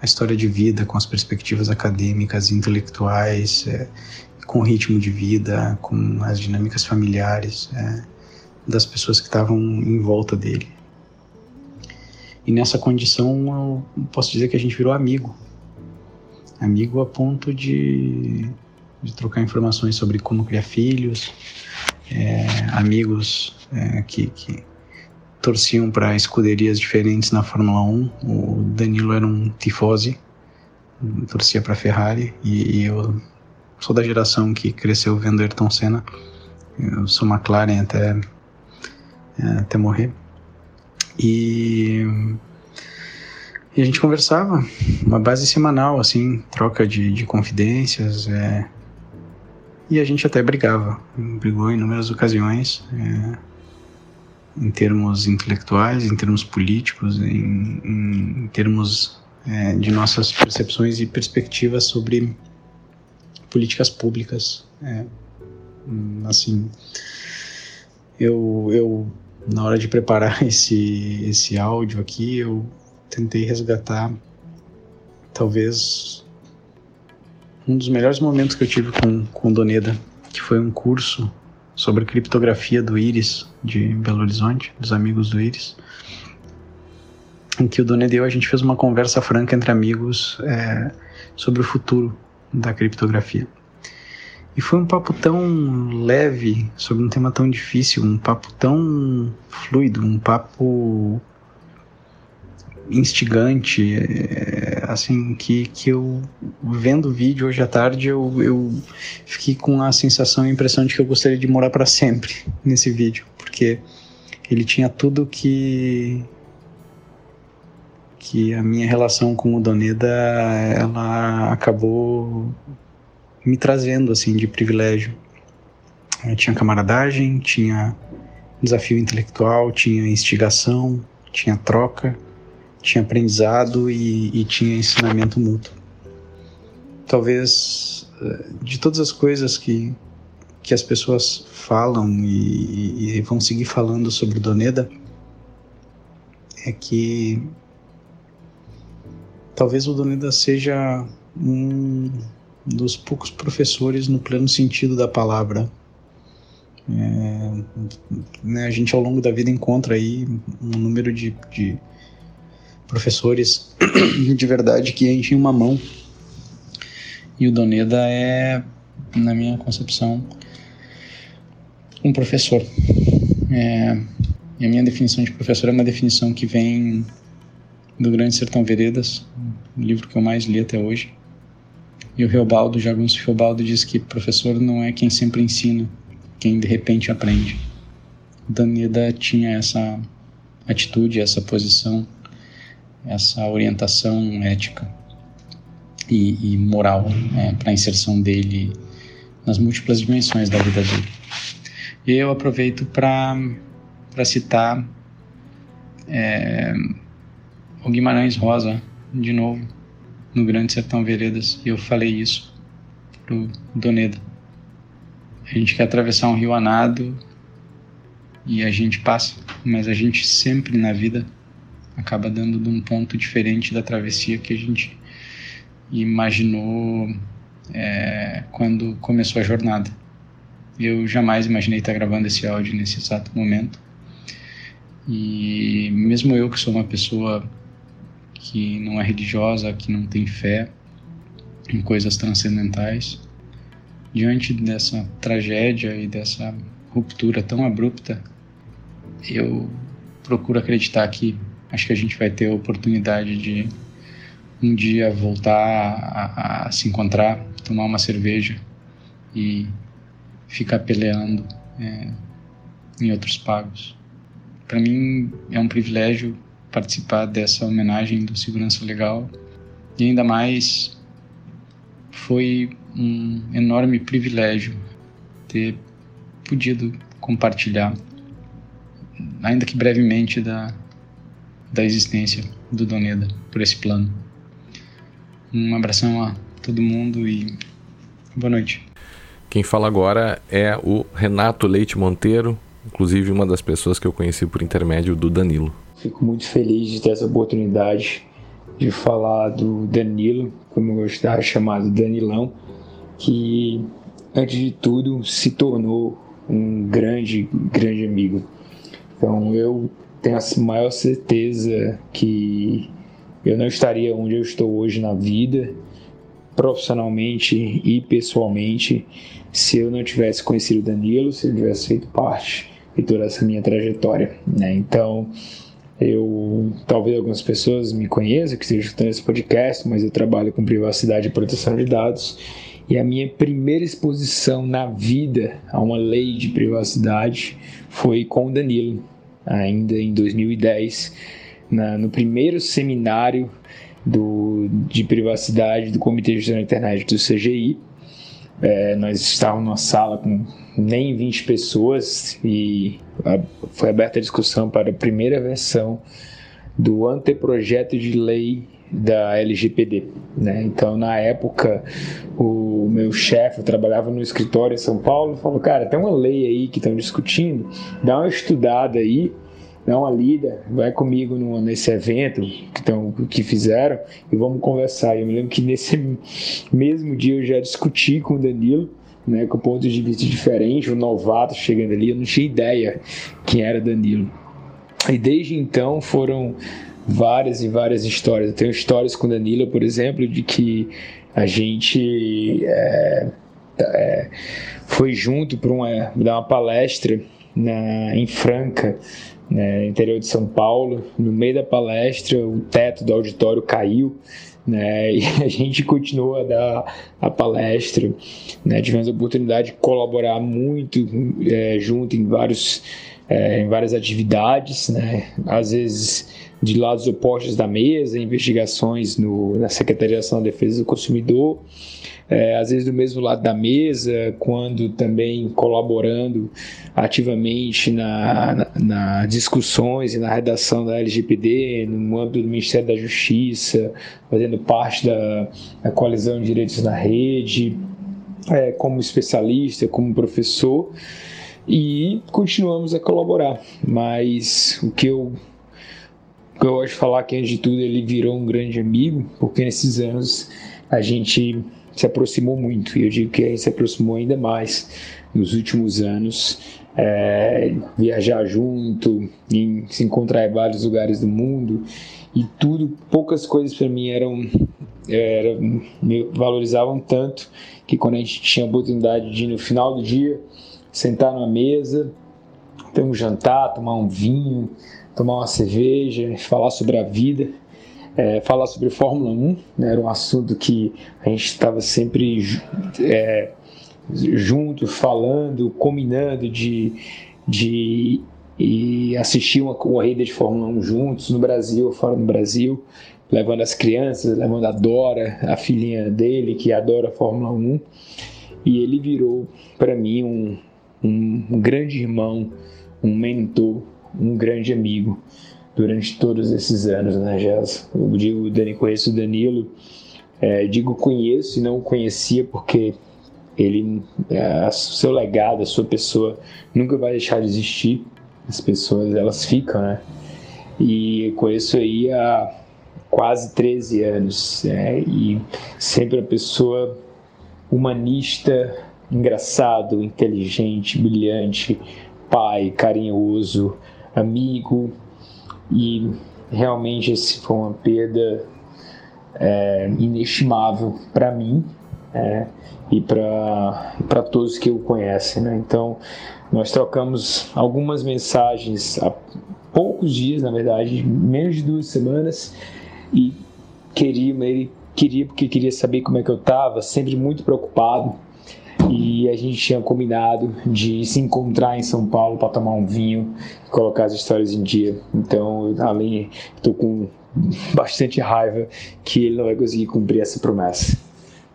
a história de vida, com as perspectivas acadêmicas, intelectuais, é, com o ritmo de vida, com as dinâmicas familiares é, das pessoas que estavam em volta dele. E nessa condição eu posso dizer que a gente virou amigo, amigo a ponto de, de trocar informações sobre como criar filhos, é, amigos é, que, que torciam para escuderias diferentes na Fórmula 1. O Danilo era um tifose, torcia para Ferrari, e, e, eu sou da geração que cresceu vendo Ayrton Senna. Eu sou McLaren até, é, até morrer. E e a gente conversava, uma base semanal, assim, troca de, de confidências. É... E a gente até brigava. Brigou em inúmeras ocasiões, é... em termos intelectuais, em termos políticos, em, em termos é, de nossas percepções e perspectivas sobre políticas públicas. É, assim, eu, eu na hora de preparar esse, esse áudio aqui, eu tentei resgatar talvez um dos melhores momentos que eu tive com, com Doneda, que foi um curso sobre criptografia do Iris de Belo Horizonte, dos amigos do Iris, em que o Doneda e eu a gente fez uma conversa franca entre amigos é, sobre o futuro da criptografia. E foi um papo tão leve sobre um tema tão difícil, um papo tão fluido, um papo instigante, é, assim, que, que eu, vendo o vídeo hoje à tarde, eu, eu fiquei com a sensação e a impressão de que eu gostaria de morar para sempre nesse vídeo, porque ele tinha tudo que que a minha relação com o Doneda ela acabou me trazendo assim de privilégio. Eu tinha camaradagem, tinha desafio intelectual, tinha instigação, tinha troca, tinha aprendizado e, e tinha ensinamento mútuo. Talvez eh, de todas as coisas que, que as pessoas falam e, e vão seguir falando sobre Doneda, é que talvez o Doneda seja um dos poucos professores no pleno sentido da palavra. É, né, a gente ao longo da vida encontra aí um número de, de professores de verdade que enchem uma mão. E o Doneda é, na minha concepção, um professor. É, e a minha definição de professor é uma definição que vem do Grande Sertão Veredas, o livro que eu mais li até hoje, E o Reobaldo, Jagunço Reobaldo, diz que professor não é quem sempre ensina, quem de repente aprende. Daneda tinha essa atitude, essa posição, essa orientação ética e, e moral né, para a inserção dele nas múltiplas dimensões da vida dele. E eu aproveito para citar é, o Guimarães Rosa, de novo, no Grande Sertão Veredas, e eu falei isso pro Doneda. A gente quer atravessar um rio a nado e a gente passa, mas a gente sempre na vida acaba dando de um ponto diferente da travessia que a gente imaginou é, quando começou a jornada. Eu jamais imaginei estar gravando esse áudio nesse exato momento. E mesmo eu que sou uma pessoa que não é religiosa, que não tem fé em coisas transcendentais, diante dessa tragédia e dessa ruptura tão abrupta, eu procuro acreditar que acho que a gente vai ter a oportunidade de um dia voltar a, a se encontrar, tomar uma cerveja e ficar peleando é, em outros pagos. Para mim é um privilégio participar dessa homenagem do Segurança Legal e ainda mais foi um enorme privilégio ter podido compartilhar, ainda que brevemente, da, da existência do Doneda por esse plano. Um abração a todo mundo e boa noite. Quem fala agora é o Renato Leite Monteiro, inclusive uma das pessoas que eu conheci por intermédio do Danilo. Fico muito feliz de ter essa oportunidade de falar do Danilo, como eu gostava chamado Danilão, que antes de tudo se tornou um grande, grande amigo. Então eu tenho a maior certeza que eu não estaria onde eu estou hoje na vida, profissionalmente e pessoalmente, se eu não tivesse conhecido o Danilo, se ele tivesse feito parte de toda essa minha trajetória. Né? Então, eu talvez algumas pessoas me conheçam que estejam escutando esse podcast, mas eu trabalho com privacidade e proteção de dados. E a minha primeira exposição na vida a uma lei de privacidade foi com o Danilo, ainda em 2010, na, no primeiro seminário do, de privacidade do Comitê de Gestão da Internet do CGI. É, nós estávamos numa sala com nem 20 pessoas e a, foi aberta a discussão para a primeira versão do anteprojeto de lei da LGPD. Né? Então, na época, o meu chefe trabalhava no escritório em São Paulo e falou: Cara, tem uma lei aí que estão discutindo, dá uma estudada aí dá uma lida, vai comigo no, nesse evento que, tão, que fizeram e vamos conversar. Eu me lembro que nesse mesmo dia eu já discuti com o Danilo, né, com pontos de vista diferentes, um novato chegando ali, eu não tinha ideia quem era Danilo. E desde então foram várias e várias histórias. Eu tenho histórias com Danilo, por exemplo, de que a gente é, é, foi junto para uma, dar uma palestra na, em Franca né, interior de São Paulo. No meio da palestra, o teto do auditório caiu. Né, e a gente continuou a dar a palestra, né, tivemos a oportunidade de colaborar muito é, junto em, vários, é, em várias atividades, né, às vezes de lados opostos da mesa, investigações no, na Secretaria de Ação da Defesa do Consumidor, é, às vezes do mesmo lado da mesa, quando também colaborando ativamente na, na, na discussões e na redação da LGPD, no âmbito do Ministério da Justiça, fazendo parte da, da coalizão de direitos na rede, é, como especialista, como professor, e continuamos a colaborar. Mas o que eu eu gosto de falar que antes de tudo ele virou um grande amigo, porque nesses anos a gente se aproximou muito, e eu digo que a gente se aproximou ainda mais nos últimos anos. É, viajar junto, em, se encontrar em vários lugares do mundo e tudo, poucas coisas para mim eram, eram me valorizavam tanto que quando a gente tinha a oportunidade de no final do dia sentar numa mesa, ter um jantar, tomar um vinho, tomar uma cerveja, falar sobre a vida, é, falar sobre Fórmula 1, né, era um assunto que a gente estava sempre é, junto, falando, combinando de, de e assistir uma corrida de Fórmula 1 juntos, no Brasil, fora do Brasil, levando as crianças, levando a Dora, a filhinha dele, que adora Fórmula 1, e ele virou para mim um, um grande irmão, um mentor, um grande amigo durante todos esses anos, né, Jess? Eu digo, Dani, conheço o Danilo, é, digo conheço e não conhecia porque ele, é, seu legado, a sua pessoa nunca vai deixar de existir. As pessoas, elas ficam, né? E conheço aí há quase 13 anos, né? e sempre a pessoa humanista, engraçado, inteligente, brilhante, pai, carinhoso, amigo, e realmente esse foi uma perda é, inestimável para mim é, e para todos que o conhecem. Né? Então, nós trocamos algumas mensagens há poucos dias, na verdade, menos de duas semanas, e queria, ele queria porque queria saber como é que eu estava, sempre muito preocupado e a gente tinha combinado de se encontrar em São Paulo para tomar um vinho e colocar as histórias em dia. Então, além, estou com bastante raiva que ele não vai conseguir cumprir essa promessa,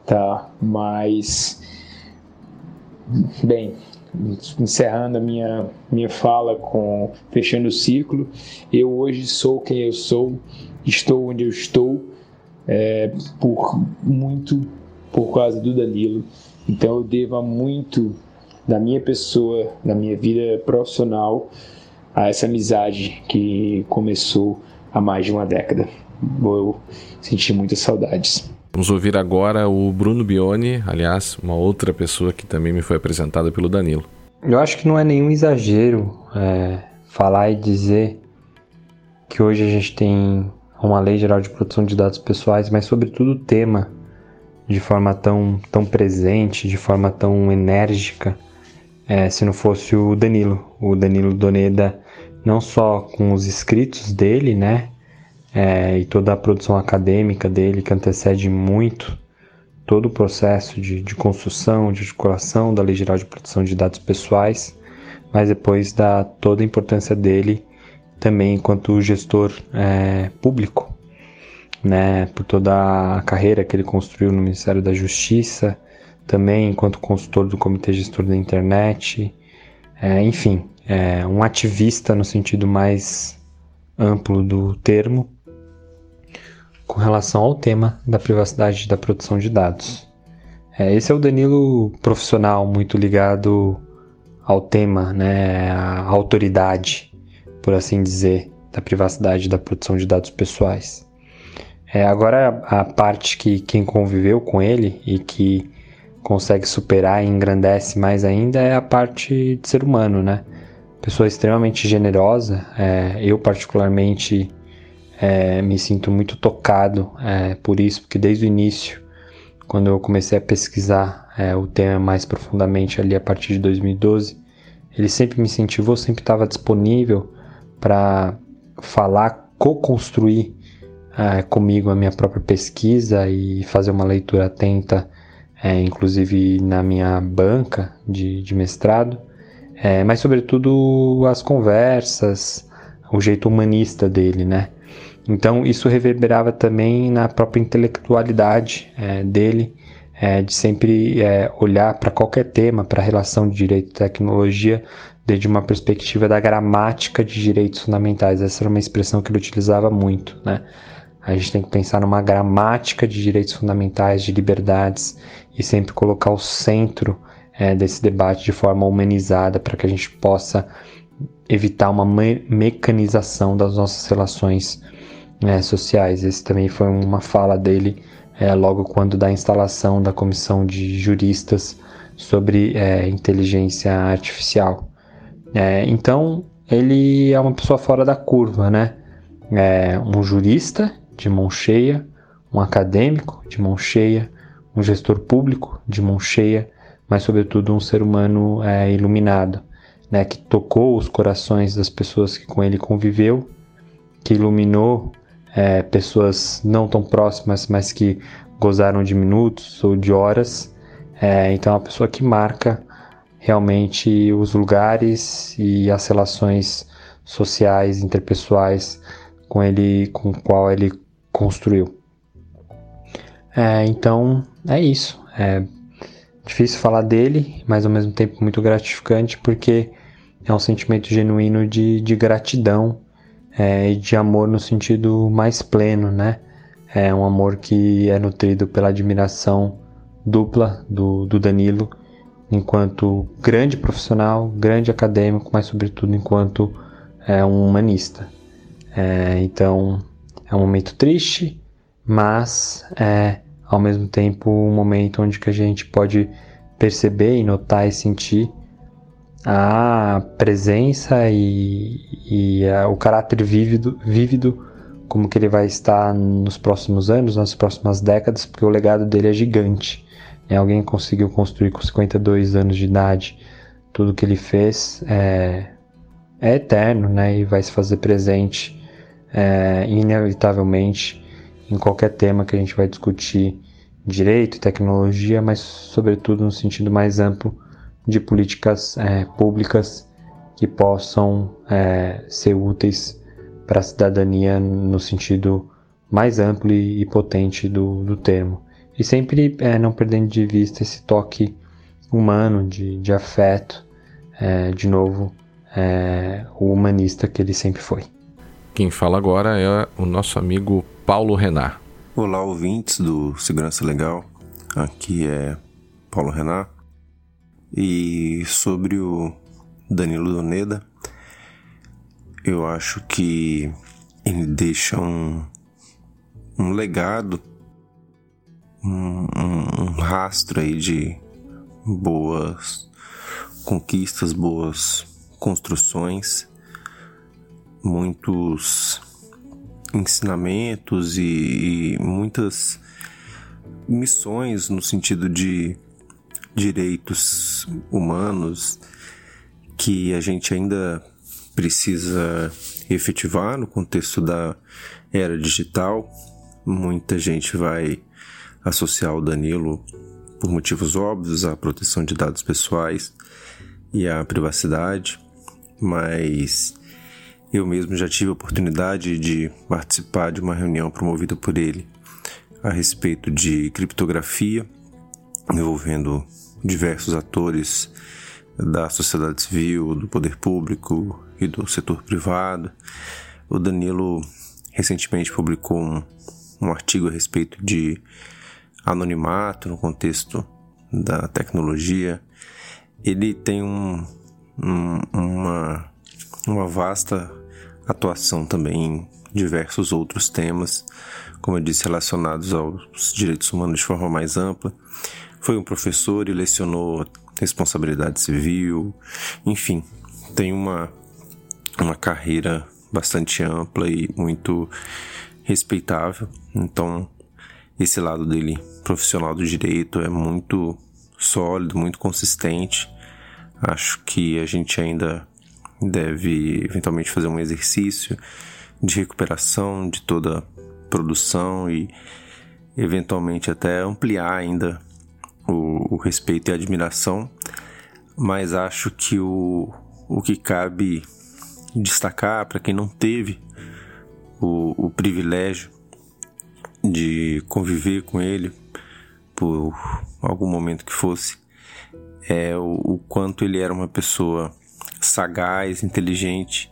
tá? Mas, bem, encerrando a minha minha fala com fechando o ciclo, eu hoje sou quem eu sou, estou onde eu estou é, por muito por causa do Danilo então eu devo muito da minha pessoa, da minha vida profissional, a essa amizade que começou há mais de uma década. Eu senti muitas saudades. Vamos ouvir agora o Bruno Bione, aliás, uma outra pessoa que também me foi apresentada pelo Danilo. Eu acho que não é nenhum exagero é, falar e dizer que hoje a gente tem uma lei geral de proteção de dados pessoais, mas sobretudo o tema de forma tão, tão presente, de forma tão enérgica, é, se não fosse o Danilo. O Danilo Doneda, não só com os escritos dele, né? É, e toda a produção acadêmica dele, que antecede muito todo o processo de, de construção, de articulação da Lei Geral de Proteção de Dados Pessoais, mas depois da toda a importância dele também enquanto gestor é, público né, por toda a carreira que ele construiu no Ministério da Justiça, também enquanto consultor do Comitê Gestor da Internet, é, enfim, é um ativista no sentido mais amplo do termo, com relação ao tema da privacidade da produção de dados. É, esse é o Danilo profissional, muito ligado ao tema, né, à autoridade, por assim dizer, da privacidade da produção de dados pessoais. É, agora a parte que quem conviveu com ele e que consegue superar e engrandece mais ainda é a parte de ser humano, né? Pessoa extremamente generosa. É, eu particularmente é, me sinto muito tocado é, por isso, porque desde o início, quando eu comecei a pesquisar é, o tema mais profundamente ali a partir de 2012, ele sempre me incentivou, sempre estava disponível para falar, co-construir é, comigo a minha própria pesquisa e fazer uma leitura atenta, é, inclusive na minha banca de, de mestrado, é, mas sobretudo as conversas, o jeito humanista dele, né? Então isso reverberava também na própria intelectualidade é, dele, é, de sempre é, olhar para qualquer tema, para a relação de direito e tecnologia, desde uma perspectiva da gramática de direitos fundamentais. Essa era uma expressão que ele utilizava muito, né? A gente tem que pensar numa gramática de direitos fundamentais, de liberdades e sempre colocar o centro é, desse debate de forma humanizada para que a gente possa evitar uma me mecanização das nossas relações é, sociais. Esse também foi uma fala dele é, logo quando da instalação da comissão de juristas sobre é, inteligência artificial. É, então ele é uma pessoa fora da curva, né? É um jurista de mão cheia, um acadêmico de mão cheia, um gestor público de mão cheia, mas sobretudo um ser humano é, iluminado, né, que tocou os corações das pessoas que com ele conviveu, que iluminou é, pessoas não tão próximas, mas que gozaram de minutos ou de horas. É, então, é uma pessoa que marca realmente os lugares e as relações sociais, interpessoais com ele, com qual ele construiu. É, então, é isso. É difícil falar dele, mas ao mesmo tempo muito gratificante porque é um sentimento genuíno de, de gratidão é, e de amor no sentido mais pleno, né? É um amor que é nutrido pela admiração dupla do, do Danilo, enquanto grande profissional, grande acadêmico, mas sobretudo enquanto é, um humanista. É, então é um momento triste, mas é ao mesmo tempo um momento onde que a gente pode perceber e notar e sentir a presença e, e a, o caráter vívido, vívido como que ele vai estar nos próximos anos, nas próximas décadas, porque o legado dele é gigante. É, alguém conseguiu construir com 52 anos de idade tudo que ele fez é, é eterno, né? E vai se fazer presente é, inevitavelmente em qualquer tema que a gente vai discutir direito tecnologia, mas sobretudo no sentido mais amplo de políticas é, públicas que possam é, ser úteis para a cidadania no sentido mais amplo e potente do, do termo. E sempre é, não perdendo de vista esse toque humano, de, de afeto, é, de novo, é, o humanista que ele sempre foi. Quem fala agora é o nosso amigo Paulo Renat. Olá, ouvintes do Segurança Legal. Aqui é Paulo Renat. E sobre o Danilo Doneda, eu acho que ele deixa um, um legado, um, um, um rastro aí de boas conquistas, boas construções, muitos ensinamentos e, e muitas missões no sentido de direitos humanos que a gente ainda precisa efetivar no contexto da era digital. Muita gente vai associar o Danilo, por motivos óbvios, à proteção de dados pessoais e à privacidade, mas eu mesmo já tive a oportunidade de participar de uma reunião promovida por ele a respeito de criptografia, envolvendo diversos atores da sociedade civil, do poder público e do setor privado. O Danilo recentemente publicou um, um artigo a respeito de anonimato no contexto da tecnologia. Ele tem um, um, uma, uma vasta atuação também em diversos outros temas, como eu disse, relacionados aos direitos humanos de forma mais ampla. Foi um professor e lecionou responsabilidade civil, enfim, tem uma, uma carreira bastante ampla e muito respeitável. Então, esse lado dele profissional do direito é muito sólido, muito consistente. Acho que a gente ainda deve eventualmente fazer um exercício de recuperação de toda a produção e eventualmente até ampliar ainda o, o respeito e a admiração, mas acho que o, o que cabe destacar para quem não teve o, o privilégio de conviver com ele por algum momento que fosse é o, o quanto ele era uma pessoa sagaz, inteligente,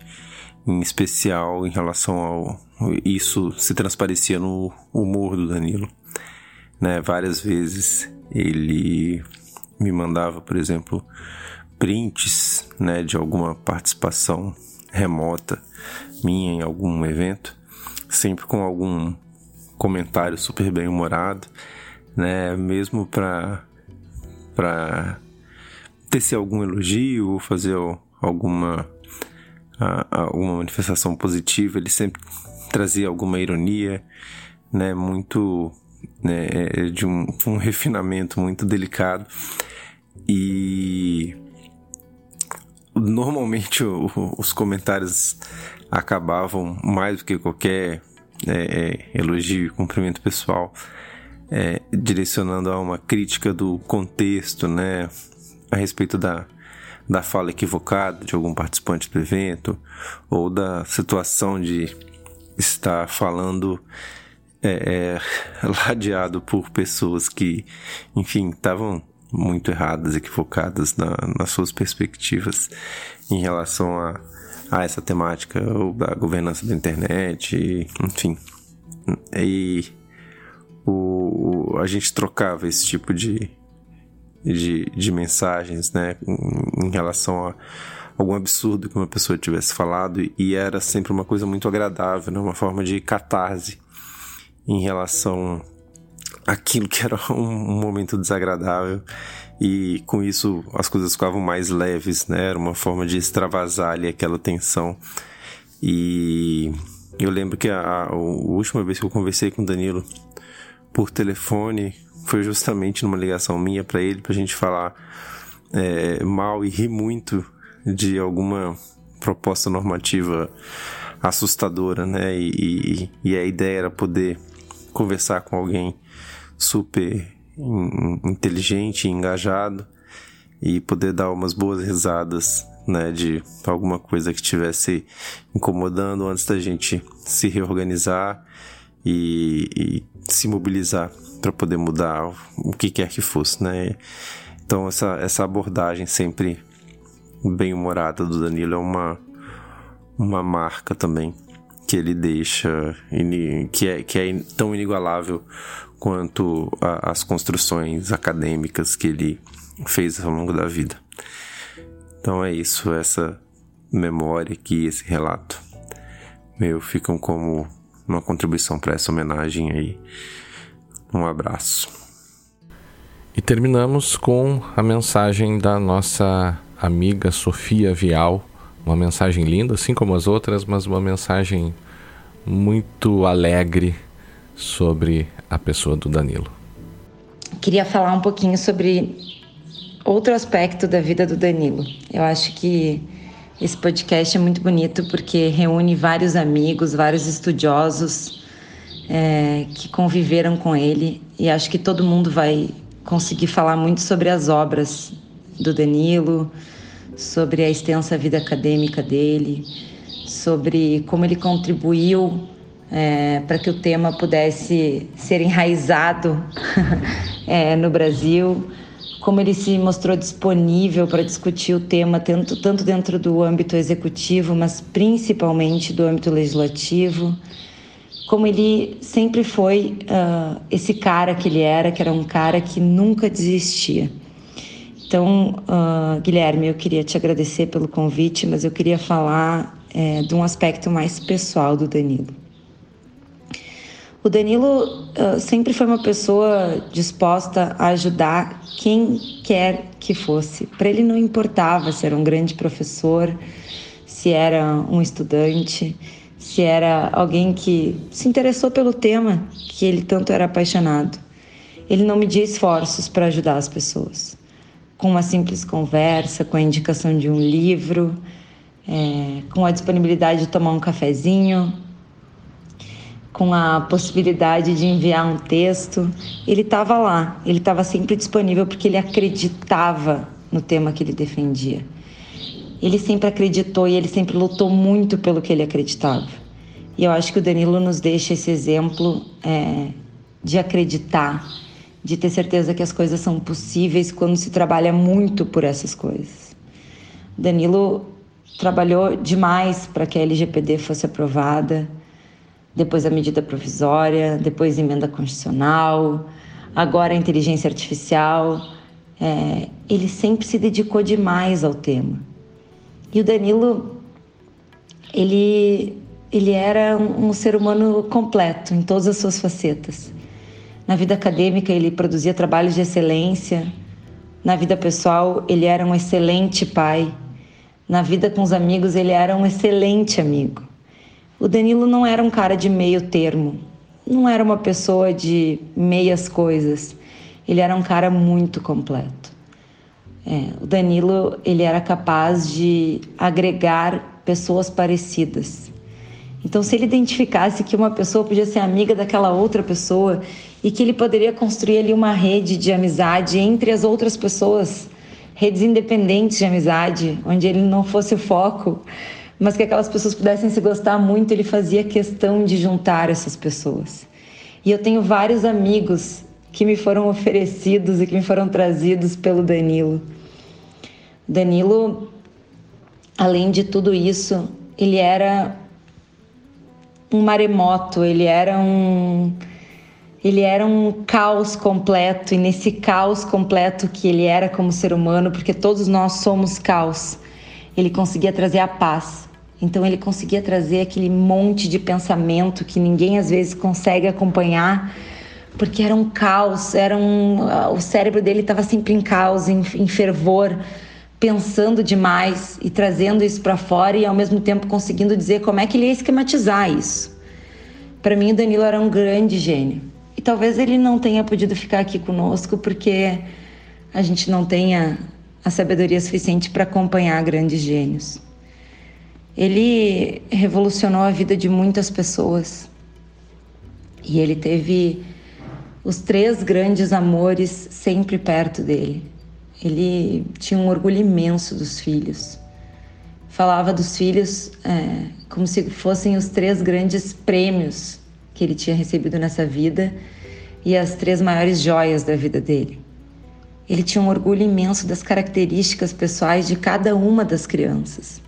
em especial em relação ao isso se transparecia no humor do Danilo, né? Várias vezes ele me mandava, por exemplo, prints, né, de alguma participação remota minha em algum evento, sempre com algum comentário super bem humorado, né, mesmo para para tecer algum elogio ou fazer alguma, alguma manifestação positiva, ele sempre trazia alguma ironia, né, muito né, é, de um, um refinamento muito delicado. E normalmente o, os comentários acabavam mais do que qualquer é, é, elogio e cumprimento pessoal, é, direcionando a uma crítica do contexto, né, a respeito da, da fala equivocada de algum participante do evento, ou da situação de estar falando é, é, ladeado por pessoas que, enfim, estavam muito erradas, equivocadas na, nas suas perspectivas em relação a, a essa temática ou da governança da internet, e, enfim. E o, a gente trocava esse tipo de, de, de mensagens, né, em, relação a algum absurdo que uma pessoa tivesse falado e era sempre uma coisa muito agradável, né? uma forma de catarse em relação àquilo que era um, momento desagradável e com isso as coisas ficavam mais leves, né? Era uma forma de extravasar ali aquela tensão e eu lembro que a, a, a última vez que eu conversei com o Danilo por telefone foi justamente numa ligação minha para ele, pra gente falar é, mal e rir muito de alguma proposta normativa assustadora, né? E, e, e, a ideia era poder conversar com alguém super inteligente, engajado e poder dar umas boas risadas, né? De alguma coisa que estivesse incomodando antes da gente se reorganizar e, e se mobilizar para poder mudar o que quer que fosse, né? Então essa, essa abordagem sempre bem humorada do Danilo é uma uma marca também que ele deixa que é, que é tão inigualável quanto a, as construções acadêmicas que ele fez ao longo da vida. Então é isso, essa memória aqui, esse relato meu ficam como uma contribuição para essa homenagem aí. Um abraço. E terminamos com a mensagem da nossa amiga Sofia Vial. Uma mensagem linda, assim como as outras, mas uma mensagem muito alegre sobre a pessoa do Danilo. Queria falar um pouquinho sobre outro aspecto da vida do Danilo. Eu acho que esse podcast é muito bonito porque reúne vários amigos, vários estudiosos é, que conviveram com ele. E acho que todo mundo vai conseguir falar muito sobre as obras do Danilo, sobre a extensa vida acadêmica dele, sobre como ele contribuiu é, para que o tema pudesse ser enraizado é, no Brasil, como ele se mostrou disponível para discutir o tema tanto, tanto dentro do âmbito executivo, mas principalmente do âmbito legislativo, como ele sempre foi uh, esse cara que ele era, que era um cara que nunca desistia. Então, uh, Guilherme, eu queria te agradecer pelo convite, mas eu queria falar é, de um aspecto mais pessoal do Danilo. O Danilo uh, sempre foi uma pessoa disposta a ajudar quem quer que fosse. Para ele não importava se era um grande professor, se era um estudante, se era alguém que se interessou pelo tema que ele tanto era apaixonado. Ele não media esforços para ajudar as pessoas com uma simples conversa, com a indicação de um livro, é, com a disponibilidade de tomar um cafezinho, com a possibilidade de enviar um texto. Ele estava lá, ele estava sempre disponível porque ele acreditava no tema que ele defendia. Ele sempre acreditou e ele sempre lutou muito pelo que ele acreditava. E eu acho que o Danilo nos deixa esse exemplo é, de acreditar de ter certeza que as coisas são possíveis quando se trabalha muito por essas coisas. Danilo trabalhou demais para que a LGPD fosse aprovada, depois a medida provisória, depois emenda constitucional, agora a inteligência artificial. É, ele sempre se dedicou demais ao tema. E o Danilo, ele, ele era um, um ser humano completo em todas as suas facetas. Na vida acadêmica, ele produzia trabalhos de excelência. Na vida pessoal, ele era um excelente pai. Na vida com os amigos, ele era um excelente amigo. O Danilo não era um cara de meio termo, não era uma pessoa de meias coisas. Ele era um cara muito completo. É, o Danilo ele era capaz de agregar pessoas parecidas. Então, se ele identificasse que uma pessoa podia ser amiga daquela outra pessoa e que ele poderia construir ali uma rede de amizade entre as outras pessoas, redes independentes de amizade, onde ele não fosse o foco, mas que aquelas pessoas pudessem se gostar muito, ele fazia questão de juntar essas pessoas. E eu tenho vários amigos que me foram oferecidos e que me foram trazidos pelo Danilo. Danilo, além de tudo isso, ele era um maremoto, ele era um ele era um caos completo e nesse caos completo que ele era como ser humano, porque todos nós somos caos, ele conseguia trazer a paz. Então ele conseguia trazer aquele monte de pensamento que ninguém às vezes consegue acompanhar, porque era um caos, era um, o cérebro dele estava sempre em caos, em, em fervor, pensando demais e trazendo isso para fora e ao mesmo tempo conseguindo dizer como é que ele ia esquematizar isso. Para mim, o Danilo era um grande gênio. E talvez ele não tenha podido ficar aqui conosco porque a gente não tenha a sabedoria suficiente para acompanhar grandes gênios. Ele revolucionou a vida de muitas pessoas. E ele teve os três grandes amores sempre perto dele. Ele tinha um orgulho imenso dos filhos. Falava dos filhos é, como se fossem os três grandes prêmios que ele tinha recebido nessa vida e as três maiores joias da vida dele. Ele tinha um orgulho imenso das características pessoais de cada uma das crianças.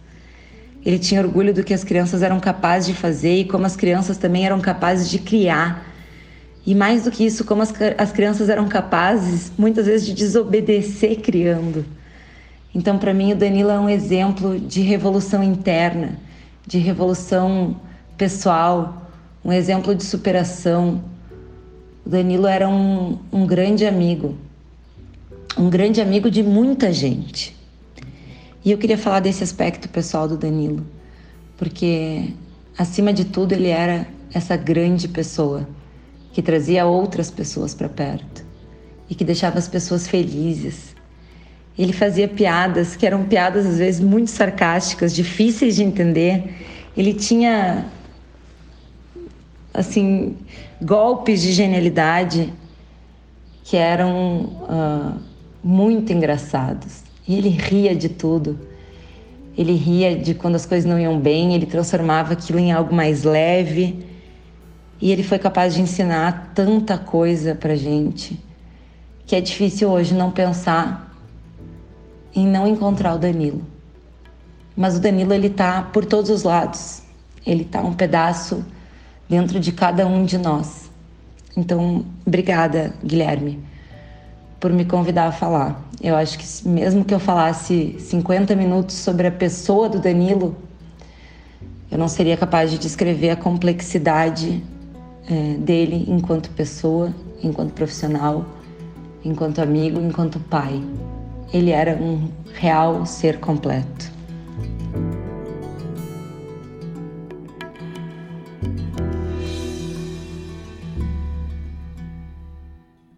Ele tinha orgulho do que as crianças eram capazes de fazer e como as crianças também eram capazes de criar. E mais do que isso, como as, as crianças eram capazes, muitas vezes, de desobedecer criando. Então, para mim, o Danilo é um exemplo de revolução interna, de revolução pessoal, um exemplo de superação. O Danilo era um, um grande amigo, um grande amigo de muita gente. E eu queria falar desse aspecto pessoal do Danilo, porque acima de tudo ele era essa grande pessoa que trazia outras pessoas para perto e que deixava as pessoas felizes. Ele fazia piadas que eram piadas às vezes muito sarcásticas, difíceis de entender. Ele tinha assim golpes de genialidade que eram uh, muito engraçados. E ele ria de tudo. Ele ria de quando as coisas não iam bem, ele transformava aquilo em algo mais leve. E ele foi capaz de ensinar tanta coisa pra gente que é difícil hoje não pensar em não encontrar o Danilo. Mas o Danilo ele tá por todos os lados. Ele tá um pedaço dentro de cada um de nós. Então, obrigada, Guilherme, por me convidar a falar. Eu acho que mesmo que eu falasse 50 minutos sobre a pessoa do Danilo, eu não seria capaz de descrever a complexidade é, dele enquanto pessoa, enquanto profissional, enquanto amigo, enquanto pai. Ele era um real ser completo.